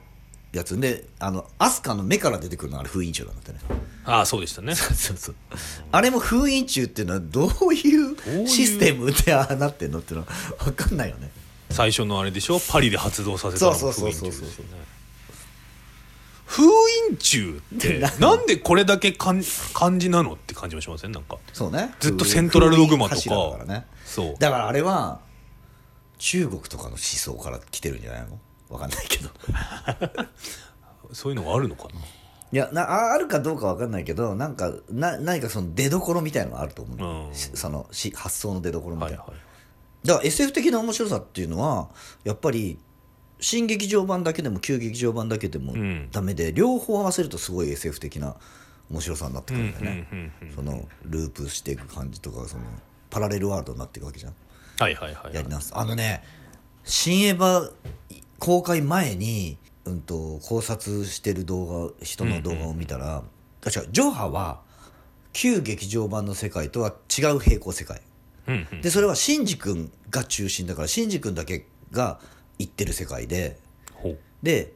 やつ。であの飛鳥の目から出てくるのがあれ封印中なんだってね。ああそうでしたね。そうそうあれも封印中っていうのはどういうシステムでああなってんのっていうのは分かんないよね。最初のあれでしょ？パリで発動させたのがそうそう封印そうそう。中ですよね封印中って なんで？これだけ漢漢字なのって感じもしません？なんか。そうね。ずっとセントラルドグマとか。だからね。そう。だからあれは中国とかの思想から来てるんじゃないの？分かんないけど。そういうのがあるのかな？いやなああるかどうかわかんないけどなんかな何かその出どころみたいのがあると思う、うん。しそのし発想の出どころみたいな、はいはい。だから SF 的な面白さっていうのはやっぱり新劇場版だけでも旧劇場版だけでもん。ダメで、両方合わせるとすごい SF 的な面白さになってくるんだよね、うんうんうんうんそのループしていく感じとかそのパラレルワールドになっていくわけじゃん。はいはいはいはい。やり直す。あのね「新エヴァ」公開前に、うん、と考察してる動画人の動画を見たら、あ違うジョハは旧劇場版の世界とは違う平行世界。うんうん。でそれはシンジ君が中心だからシンジ君だけが行ってる世界で。で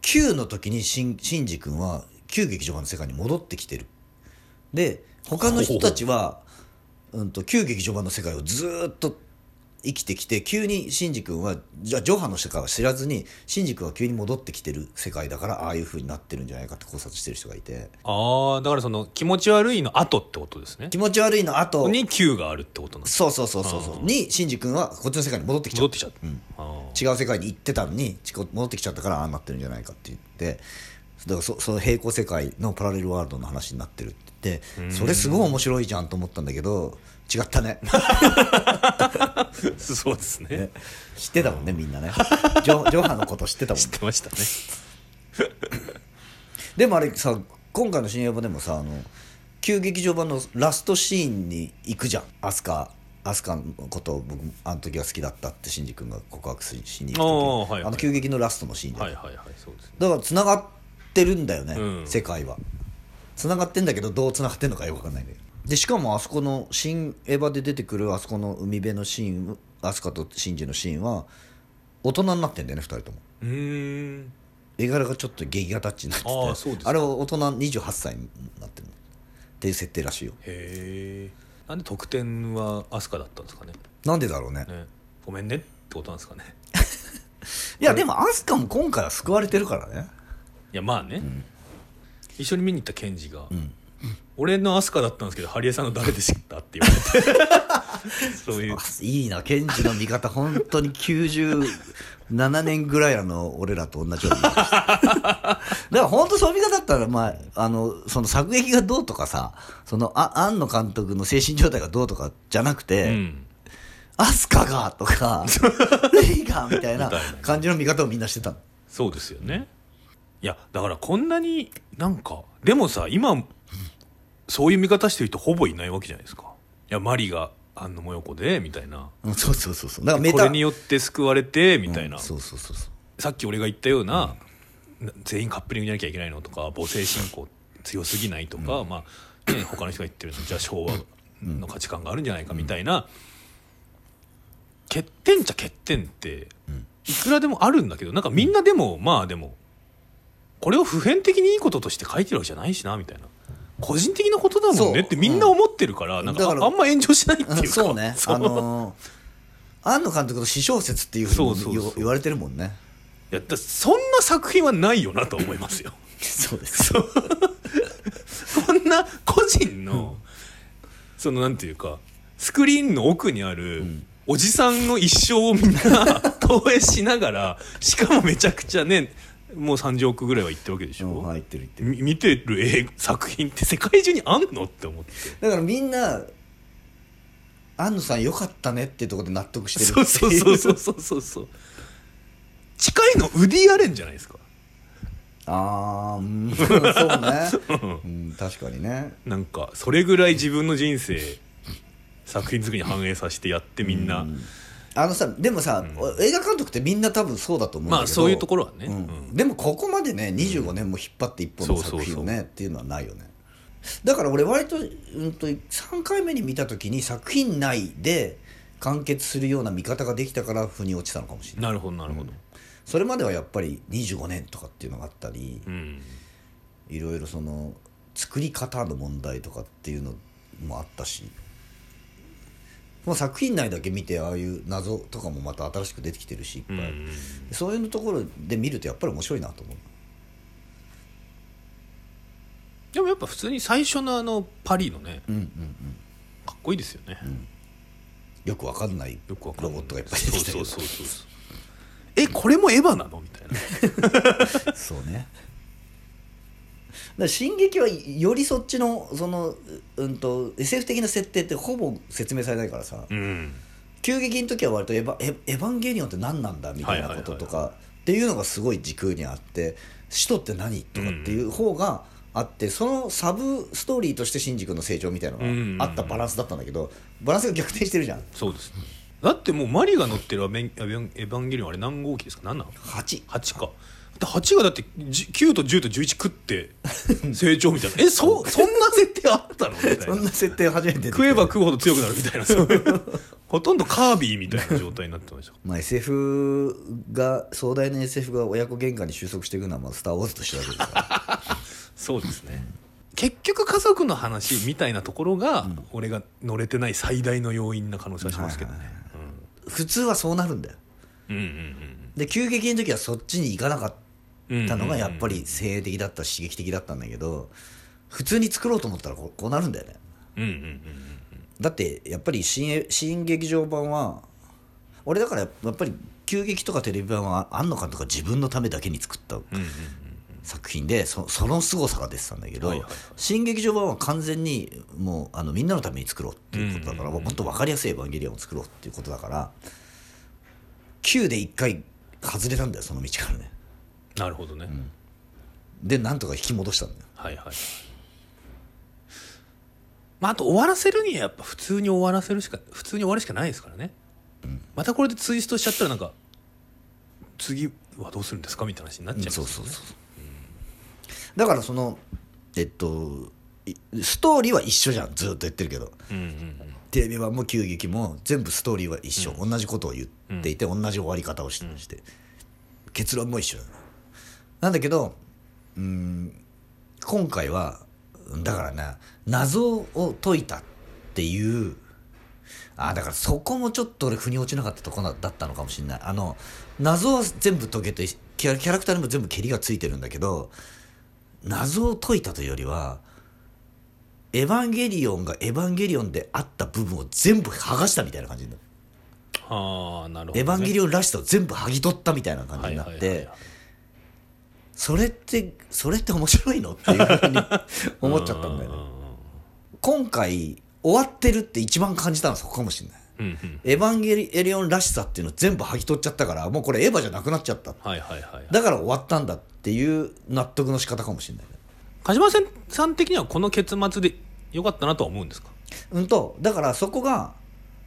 旧の時にシンシンジ君は旧劇場版の世界に戻ってきてる。で他の人たちは、うん、と旧劇場版の世界をずーっと生きてきて急にシンジ君はじゃあジョハの世界は知らずにシンジ君は急に戻ってきてる世界だからああいう風になってるんじゃないかって考察してる人がいて。ああだからその気持ち悪いの後ってことですね。気持ち悪いの後。に Q があるってことなんですそうそうそうそうそう。にシンジ君はこっちの世界に戻ってきちゃう戻ってきちゃった、うんあ違う世界に行ってたのにちこ戻ってきちゃったからああなってるんじゃないかって言って。だからそその平行世界のパラレルワールドの話になってるって言って。それすごい面白いじゃんと思ったんだけど違ったね。ー そうですね。ね。知ってたもんねみんなね。ジョ ジョハのこと知ってたもん。知ってましたね。でもあれさ今回の新エヴァでもさあの旧劇場版のラストシーンに行くじゃん。飛鳥飛鳥のことを僕あの時は好きだったってシンジ君が告白ししに行く時。あーはいはい。あの旧劇のラストのシーンじゃん。はいはいはいそうですね。だからつながってるんだよね、うん。世界は。つながってんだけどどうつながってんのかよくわかんないんだけどでしかもあそこの「新エヴァ」で出てくるあそこの海辺のシーン飛鳥とシンジのシーンは大人になってんだよね2人とも。うー。ん絵柄がちょっと劇画タッチになっててあーそうですか。あれは大人28歳になってるっていう設定らしいよ。へえなんで得点は飛鳥だったんですかね？なんでだろうね。ね。ごめんね。ってことなんですかね？いやでも飛鳥も今回は救われてるからね。いやまあね、一緒に見に行った検事が、俺の飛鳥だったんですけどハリエさんの誰で知ったって言われて。そういう。あいいな検事の見方。本当に97年ぐらいの俺らと同じような見方してるだから本当そういう見方だったら、まあ、あのその作劇がどうとかさそのあ庵野監督の精神状態がどうとかじゃなくうて、ん飛鳥がとか レイがみたいな感じの見方をみんなしてたの。そうですよね。いやだからこんなになんかでもさ今そういう見方してる人ほぼいないわけじゃないですか。いやマリが安野もよこでみたいな。うんそうそうそうそう。だからメタこれによって救われてみたいな、うんそうそうそうそう。さっき俺が言ったような、な全員カップリングじゃなきゃいけないのとか母性信仰強すぎないとか、まあ、ね、他の人が言ってるのじゃあ昭和の価値観があるんじゃないかみたいな、欠点っちゃ欠点っていくらでもあるんだけどなんかみんなでもまあでもこれを普遍的にいいこととして書いてるわけじゃないしなみたいな。個人的なことだもんねってみんな思ってるから、なんかだからああんま炎上しないっていうか。そうね。あのー庵野監督の私小説っていうふうに言われてるもんね。いやだそんな作品はないよなと思いますよ。そうです。こんな個人の、そのなんていうかスクリーンの奥にある、おじさんの一生をみんな投影しながらしかもめちゃくちゃねもう30億ぐらいはいってるわけでしょ、うん入ってる言ってる。み見てる作品って世界中にあんの？って思って。だからみんな庵野さんよかったねっていうところで納得してるそうそうそうそうそうそうそう近いのウディ・アレンじゃないですか？ああうんそうね、うん、確かにね。なんかそれぐらい自分の人生作品作りに反映させてやってみんな、あのさでもさ、映画監督ってみんな多分そうだと思うんだけど。まあそういうところはね、うん。うん。でもここまでね25年も引っ張って一本の作品をねっていうのはないよね。だから俺割と,、うん、と3回目に見た時に作品内で完結するような見方ができたから腑に落ちたのかもしれない。なるほどなるほど。それまではやっぱり25年とかっていうのがあったりうん。いろいろその作り方の問題とかっていうのもあったしもう作品内だけ見てああいう謎とかもまた新しく出てきてるしいっぱい、うん。そういうところで見るとやっぱり面白いなと思う。でもやっぱ普通に最初のあのパリのねうんうんうん。かっこいいですよね、よくわかんないよくわかんない。ロボットがいっぱい出てきたけどそうそうそうそう。えこれもエヴァなの？みたいな。そうねら進撃はよりそっちのそのうんと SF 的な設定ってほぼ説明されないからさ、うん。急激の時は割とエヴァエエヴァンゲリオンって何なんだ？みたいなこととかっていうのがすごい軸にあって使徒って何？とかっていう方があってそのサブストーリーとしてシンジ君の成長みたいなのがあったバランスだったんだけどバランスが逆転してるじゃん。そうです。だってもうマリが乗ってるエヴァンゲリオンあれ何号機ですか？何なの？8 8かで8がだってじ9と10と11食って成長みたいな。えそ そんな設定あったの？みたいな。そんな設定初めて食えば食うほど強くなるみたいな。そういうほとんどカービィみたいな状態になってました。まあ、SF が壮大な SF が親子喧嘩に収束していくのはまあスター・ウォーズとしてわけですから。そうですね。結局家族の話みたいなところが、俺が乗れてない最大の要因な可能性はしますけどね、普通はそうなるんだよ。うん、うんうんで急激の時はそっちに行かなかうんったのがやっぱり精鋭的だったし刺激的だったんだけど普通に作ろうと思ったらこうこうなるんだよね。うんうんうんだってやっぱり新新劇場版は俺だからやっぱり急激とかテレビ版は庵野監督が自分のためだけに作ったうんうんうん作品でそその凄さが出てたんだけど、新劇場版は完全にもうあのみんなのために作ろうっていうことだから、うんうんうんもっと分かりやすいエヴァンゲリオンを作ろうっていうことだから9で1回外れたんだよその道からねなるほどね、でなんとか引き戻したんだよ。はいはい。まああと終わらせるにはやっぱ普通に終わらせるしか普通に終わるしかないですからね、またこれでツイストしちゃったらなんか次はどうするんですかみたいな話になっちゃいますよね。そうそうそうだからそのえっといストーリーは一緒じゃん。ずっと言ってるけど。うんうんうん。テレビ版も急激も全部ストーリーは一緒、同じことを言っていて、同じ終わり方をしして、結論も一緒だなんだけどうん今回はだからな謎を解いたっていうあだからそこもちょっと俺腑に落ちなかったところだったのかもしれない。あの謎は全部解けてキャラキャラクターにも全部ケリがついてるんだけど謎を解いたというよりはエヴァンゲリオンがエヴァンゲリオンであった部分を全部剥がしたみたいな感じになる。ああなるほど、ね、エヴァンゲリオンらしさを全部剥ぎ取ったみたいな感じになって、はいはいはいはいそれってそれって面白いの？っていうふうに思っちゃったんだよね。今回終わってるって一番感じたのはそこかもしれない。うんうん。エヴァンゲリオンらしさっていうのを全部剥ぎ取っちゃったからもうこれエヴァじゃなくなっちゃった。はいはいはいだから終わったんだっていう納得の仕方かもしれない。ね鹿島さん的にはこの結末でよかったなとは思うんですか？うんとだからそこが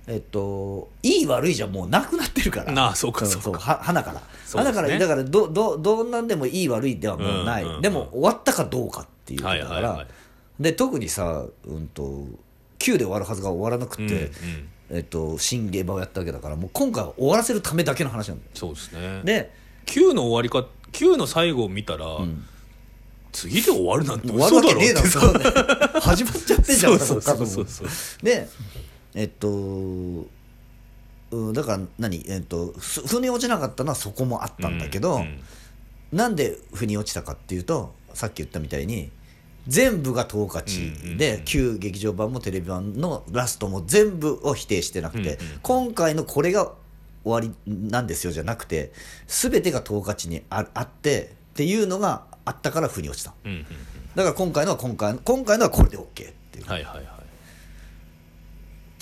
えっといい悪いじゃもうなくなってるから。なあそうかそうか。は花から、花からだからどどどんなんでもいい悪いではもうない、でも終わったかどうかっていうこだから、で特にさうんと9で終わるはずが終わらなくて、えっと新ゲーバをやったわけだからもう今回は終わらせるためだけの話なんだよ。そうですね。で9の終わりか9の最後を見たら、次で終わるなんて終わるわけねえだね 始まっちゃってんじゃんそうそうそうそう。でえっとうん、だから何、えっとふ腑に落ちなかったのはそこもあったんだけど、うんなんで腑に落ちたかっていうとさっき言ったみたいに全部が10勝ちで、旧劇場版もテレビ版のラストも全部を否定してなくて、今回のこれが終わりなんですよじゃなくて全てが10勝ちにああってっていうのがあったから腑に落ちた。うんうんうん。だから今回のは今回今回のはこれで OK っていう、はいはいはい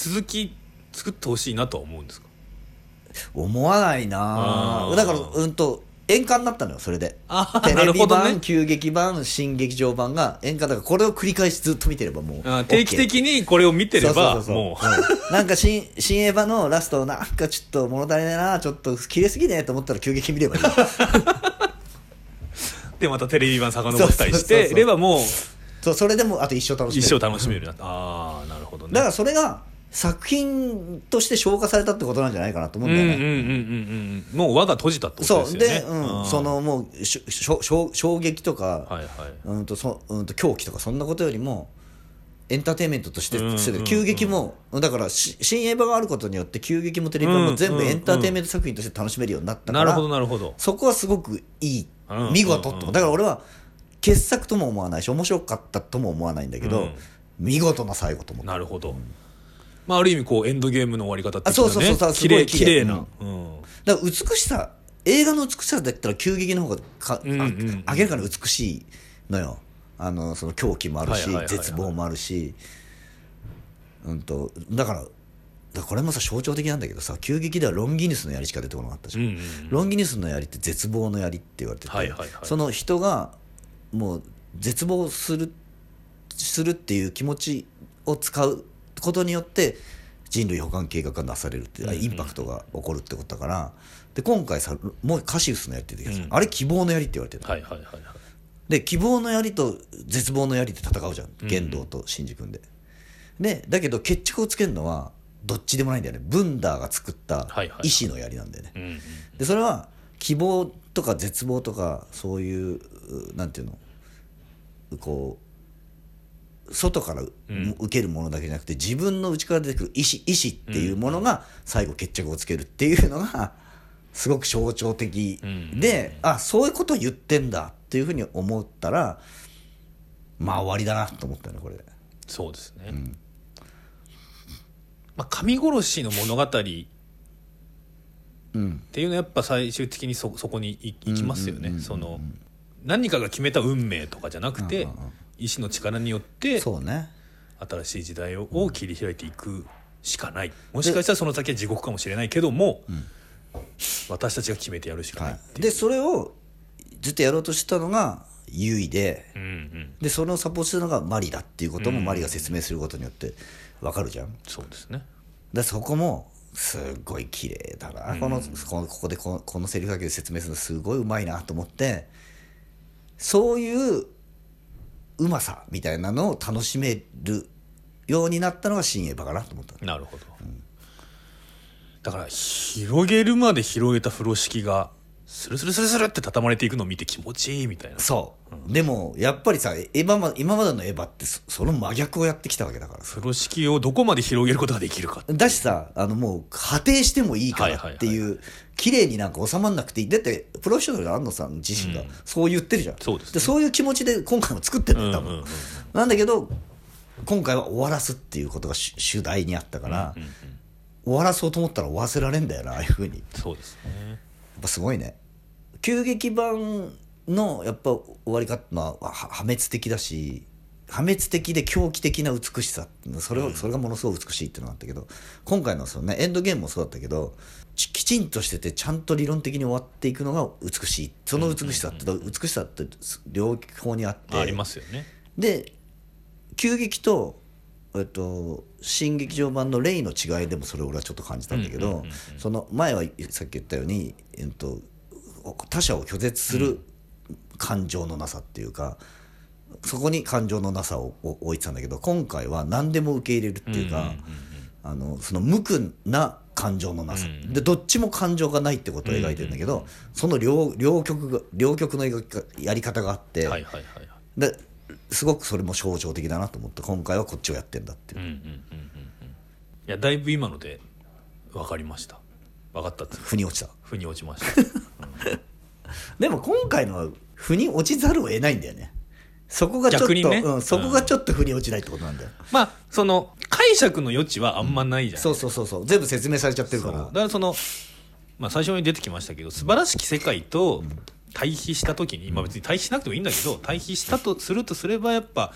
続き作ってほしいなとは思うんですか？思わないな。だからうんと演歌になったのよそれで。テレビ版、ね。旧劇版新劇場版が演歌だからこれを繰り返しずっと見てればもうあー定期的にこれを見てればもう。ん。なんか新新エヴァのラストなんかちょっと物足りないなちょっと綺麗すぎねと思ったら急激見ればいい。う でまたテレビ版遡ったりしてればもうそうそれでもあと一生楽しめる。一生楽しめるな。ああなるほどね。だからそれが作品として消化されたってことなんじゃないかなと思うんだよね、うんうんうんうんうんもう輪が閉じたってことそうですよね。で、うん、あーそのもうしょしょ衝衝撃とか、はいはい。うんとそうんと狂気とかそんなことよりもエンターテインメントとしてうんうん急激もだからし新エヴァがあることによって急激もテレビ版も全部うんうんうん。エンターテインメント作品として楽しめるようになったから、なるほどなるほど。そこはすごくいいうん見事とうんうん。だから俺は傑作とも思わないし面白かったとも思わないんだけど、うん。見事な最後と思った。なるほど、まあ、ある意味こうエンドゲームの終わり方ってあそうそうそうそう綺麗すごい綺麗。な、うん。だから美しさ映画の美しさだったら急激の方がか、あうんうんうん。明らかに美しいのよ。あのその狂気もあるし、はいはいはいはい。絶望もあるし、うん、とだからだからこれもさ象徴的なんだけどさ急激ではロンギヌスの槍しか出てこなかったじゃん、うんうんうん。ロンギヌスの槍って絶望の槍って言われてて、はいはいはい。その人がもう絶望するするっていう気持ちを使うことによって人類保管計画がなされるっていうインパクトが起こるってことだからで今回さもうカシウスの槍って出てきたじゃん。あれ希望の槍って言われてる、はいはいはいはい。で希望の槍と絶望の槍って戦うじゃん。玄道と新次君で、でだけど決着をつけるのはどっちでもないんだよね。ブンダーが作ったはいはい意志の槍なんだよね、うんうん。でそれは希望とか絶望とかそういううなんていうの？こう外からう受けるものだけじゃなくて自分の内から出てくる意志意志っていうものが最後決着をつけるっていうのがすごく象徴的で、あそういうことを言ってんだっていうふうに思ったらまあ終わりだなと思ったよねこれ。で。そうですね、まあ、神殺しの物語っていうのはやっぱ最終的にそそこにい行きますよね。その何かが決めた運命とかじゃなくて意志の力によってそうね。新しい時代をを切り開いていくしかない。もしかしたらその先は地獄かもしれないけども、私たちが決めてやるしかないっていう、でそれをずっとやろうとしたのがユイで、うんうん、でそれをサポートしてるのがマリだっていうこともマリが説明することによって分かるじゃん。そうですね。でそこもすっごい綺麗だな、このこのここでこのこのセリフだけで説明するのすごいうまいなと思ってそういううまさみたいなのを楽しめるようになったのが新エヴァかなと思った。なるほど、だから広げるまで広げた風呂敷がスルスルスルスルって畳まれていくのを見て気持ちいいみたいな。そう、でもやっぱりさエヴァま今までのエヴァってそその真逆をやってきたわけだからさ。風呂敷をどこまで広げることができるかだしさあのもう果定してもいいからってはいいう綺麗になんか収まんなくていい。だってプロフェッショナルの安野さん自身がそう言ってるじゃん、そうですね。そういう気持ちで今回も作ってんだよ多分、うんうん。うんなんだけど今回は終わらすっていうことが主主題にあったから、終わらそうと思ったら終わらせられんだよなああいうふうに。やっそうですね。ぱすごいね。急激版のやっぱ終わり方はは破滅的だし破滅的で狂気的な美しさそれを、それがものすごく美しいっていうのがあったけど今回のその、ね、エンドゲームもそうだったけどちきちんとしててちゃんと理論的に終わっていくのが美しい。その美しさって、美しさって両方にあって。ありますよね。で急激と、えっと、新劇場版のレイの違いでもそれを俺はちょっと感じたんだけどその前はさっき言ったように、えっと、他者を拒絶する感情のなさっていうか、そこに感情のなさを置いてたんだけど今回は何でも受け入れるっていうか、あのその無垢な感情のなさ、でどっちも感情がないってことを描いてるんだけど、その両両極が両極のやり方があって、はいはいはいはい。ですごくそれも象徴的だなと思って今回はこっちをやってんだっていう、うんうんうんうんうんいやだいぶ今ので分かりました。分かったっつうか。腑に落ちた。腑に落ちました。でも今回のは腑に落ちざるを得ないんだよねそこがちょっと、ね。うん、そこがちょっと腑に落ちないってことなんだよ、まあその解釈の余地はあんまないじゃん、そうそうそうそう。全部説明されちゃってるから。だからその、まあ、最初に出てきましたけど素晴らしき世界と対比した時に、まあ、別に対比しなくてもいいんだけど対比したとするとすればやっぱ、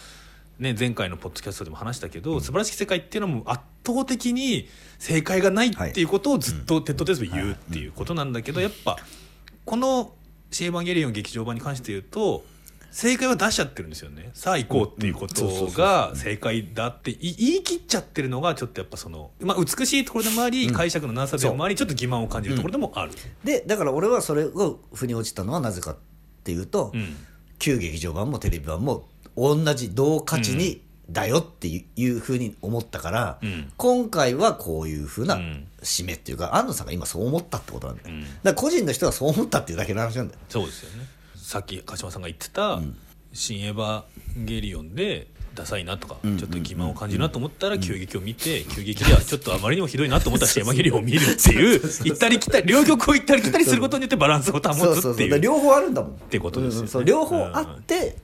ね、前回のポッドキャストでも話したけど、素晴らしき世界っていうのはもう圧倒的に正解がないっていうことをずっと鉄頭鉄尾言うっていうことなんだけど、やっぱこの「シン・エヴァンゲリオン劇場版」に関して言うと正解は出しちゃってるんですよね。さあ行こうっていうことが正解だってい言い切っちゃってるのがちょっとやっぱその、まあ、美しいところでもあり、解釈のなさでもありちょっと欺瞞を感じるところでもある、でだから俺はそれを腑に落ちたのはなぜかっていうと、うん。旧劇場版もテレビ版も同じ同価値に、だよっていうふうに思ったから、うん。今回はこういうふうなうん。締めっていうか、安野さんが今そう思ったってことなんだよ、うん。だから個人の人がそう思ったっていうだけの話なんだよ。そうですよねさっき鹿島さんが言ってた「新エヴァンゲリオン」でダサいなとかちょっと欺瞞を感じるなと思ったら急激を見て急激では ちょっとあまりにもひどいなと思ったら「新エヴァンゲリオン」を見るっていう行ったり来たり両極を行ったり来たりすることによってバランスを保つっていう。両方あるんだもん。ってことですよね。そう両方あって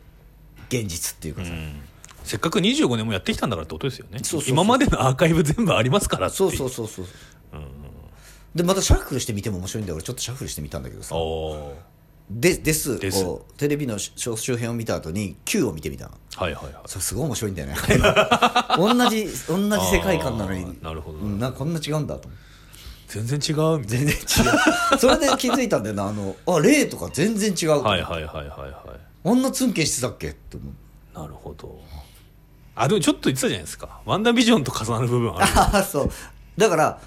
現実っていうかさ、うん。せっかく25年もやってきたんだからってことですよね。今までのアーカイブ全部ありますからそうそうそうそう、でまたシャッフルしてみても面白いんだよ。俺ちょっとシャッフルしてみたんだけどさでですです。こうテレビの小周辺を見た後に Q を見てみたの。はいはいはい。それすごい面白いんだよね。同じ同じ世界観なのに。なるほど。うん、なんかこんな違うんだと全然違う。みたい全然違う。それで気づいたんだよな。あのあ霊とか全然違う。はいはいはいはいはい。あんなツンケンしてたっけ？って思う。なるほど。あでもちょっと言ってたじゃないですか。ワンダービジョンと重なる部分ある。ああそう。だから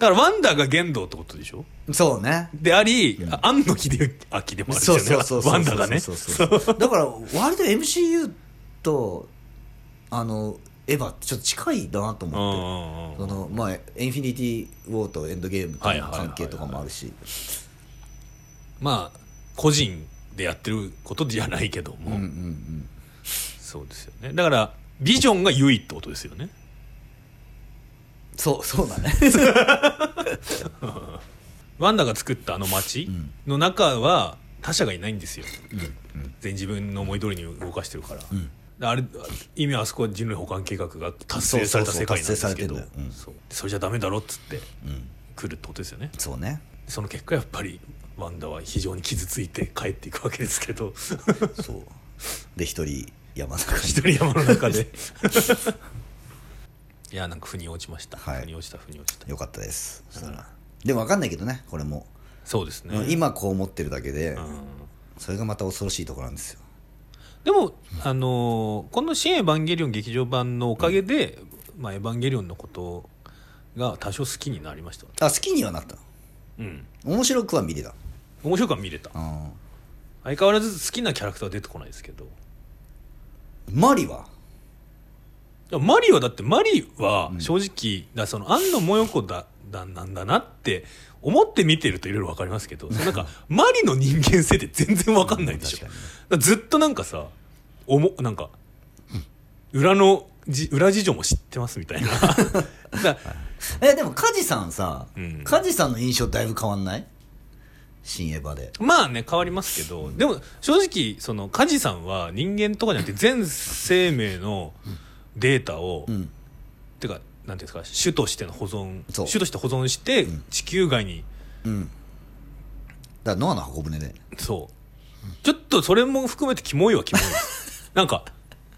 だからワンダーが玄道ってことでしょ？そうね。であり、あ庵野秀明でもあるんですよねワンダーがね。そうそうそうだから割と MCU とあのエヴァってちょっと近いなとうん思って。うんうんそのまあエンフィニティ・ウォーとエンドゲームとの関係とかもあるし。まあ個人でやってることじゃないけども、うんうんうん。そうですよね。だからビジョンが優位ってことですよねそうそうだね。ワンダが作ったあの街の中は他者がいないんですよ、全自分の思い通りに動かしてるから、あれ意味はあそこは人類保管計画が達成された世界なんですけど。それじゃダメだろっつってうん。来るってことですよね。そうね。その結果やっぱりワンダは非常に傷ついて帰っていくわけですけど。そう。で一人山の中に一人山の中で いやなんか腑に落ちました、はい。腑に落ちた腑に落ちた。よかったです。そしたら。でも分かんないけどねこれも、そうですね。今こう思ってるだけで、うん。それがまた恐ろしいところなんですよ。でも、あのーこの「新エヴァンゲリオン劇場版」のおかげで、まあ、エヴァンゲリオンのことが多少好きになりましたあ好きにはなったうん。面白くは見れた。面白くは見れた。あ相変わらず好きなキャラクターは出てこないですけど。マリは？マリはだってマリは正直、だその庵野もよこだだなんだなって思って見てるといろいろ分かりますけどその なんかマリの人間性って全然分かんないでしょ、ずっとなんかさおもなんか裏のじ裏事情も知ってますみたいな。だえでも梶さんさ、うん。梶さんの印象だいぶ変わんない？新エヴァで。まあね変わりますけどでも正直その梶さんは人間とかじゃなくて全生命のデータを、うん。てかなんていうんですか種としての保存種として保存して地球外に、うん。だからノアの箱舟で。そう。ちょっとそれも含めてキモいはキモい なんか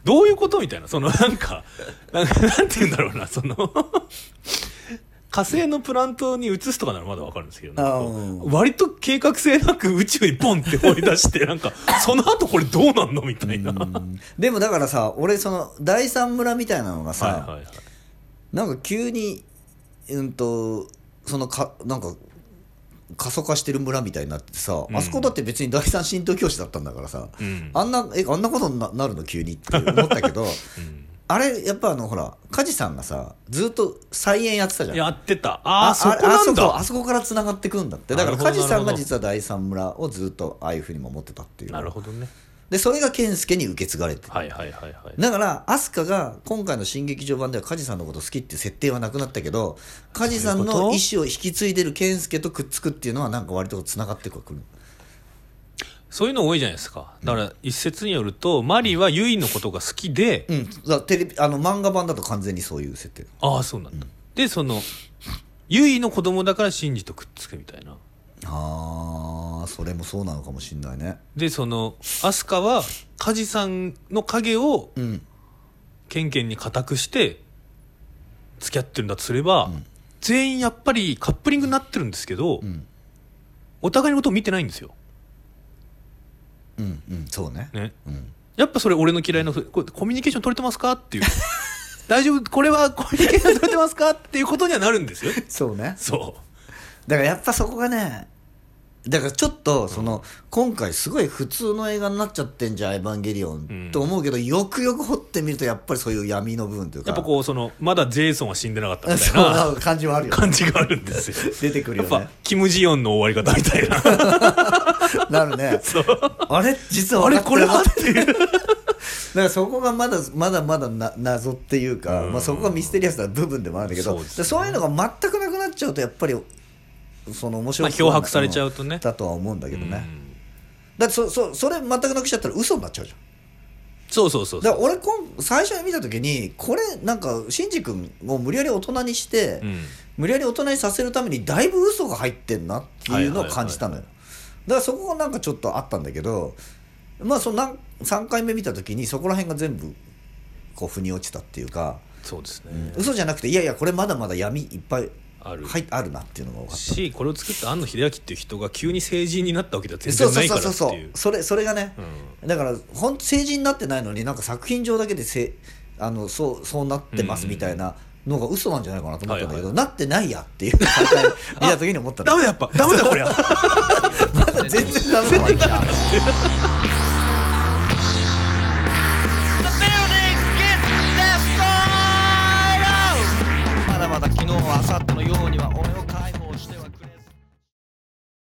どういうことみたいな。そのなんかなんかなんて言うんだろうなその火星のプラントに移すとかならまだわかるんですけど割と計画性なく宇宙にポンって放り出してなんか その後これどうなんのみたいな。でもだからさ俺その第三村みたいなのがさ、はいはいはい。なんか急にうんとそのかなんか過疎化してる村みたいになってさ、うん。あそこだって別に第三神道教師だったんだからさ、うん。あんなえあんなことにななるの？急にって思ったけど うんあれやっぱあのほら梶さんがさずっと菜園やってたじゃん。やってた。ああそこあなんそこあだそこからつながってくんだって。だから梶さんが実は第三村をずっとああいうふうに守ってたっていう。なるほどね。でそれが健介に受け継がれてる。はいはいはいはい。だから飛鳥が今回の新劇場版では梶さんのこと好きっていう設定はなくなったけど梶さんの意思を引き継いでる健介とくっつくっていうのはなんか割とつながってくるそういうの多いじゃないですか。だから一説によるとマリはユイのことが好きで、うん。だテレビあの漫画版だと完全にそういう設定。ああそうなんだ、でそのユイの子供だからシンジとくっつくみたいな。ああそれもそうなのかもしんないね。でその飛鳥は梶さんの影をうん。ケンケンに固くして付き合ってるんだとすれば、全員やっぱりカップリングになってるんですけど、ん。お互いのことを見てないんですよ、うんうんそうね。ね、うん。やっぱそれ俺の嫌いなこれコミュニケーション取れてますかっていう。大丈夫？これはコミュニケーション取れてますか？っていうことにはなるんですよ。そうね。そだからやっぱそこがねだからちょっとその、今回すごい普通の映画になっちゃってんじゃん「エヴァンゲリオン」うん。と思うけどよくよく掘ってみるとやっぱりそういう闇の部分というか。うやっぱこうそのまだジェイソンは死んでなかったみたいな。な感じはあるよね。感じがあるんですよ。出てくるやっぱよねキム・ジヨンの終わり方みたいななるね。あれ実はあれこれはっていう。だからそこがまだまだまだな謎っていうか、まあ、そこがミステリアスな部分でもあるんだけどそうそういうのが全くなくなっちゃうとやっぱりその面まあ白さ漂白されちゃうとね。だとは思うんだけどね、うん。だってそそそれ全くなくしちゃったら嘘になっちゃうじゃん。そうそうそうそう。だから俺こん最初に見た時にこれなんかシンジ君を無理やり大人にして、うん。無理やり大人にさせるためにだいぶ嘘が入ってんなっていうのを感じたのよ、だからそこがなんかちょっとあったんだけどまあそのなん3回目見た時にそこら辺が全部こう腑に落ちたっていうか、そうですね、嘘じゃなくていやいやこれまだまだ闇いっぱいある。はいあるなっていうのが分かった。しこれを作った庵野秀明っていう人が急に成人になったわけでは全そう然ないからそうそうっていうそう。それそれがね、うだから本当成人になってないのになんか作品上だけでせあのそうそうなってますみたいなのが嘘なんじゃないかなと思ったんだけど、はいなってないやっていう見た時に思ったの。ダメだやっぱダメだこりゃ まだ。まだ昨日は明後日のようには俺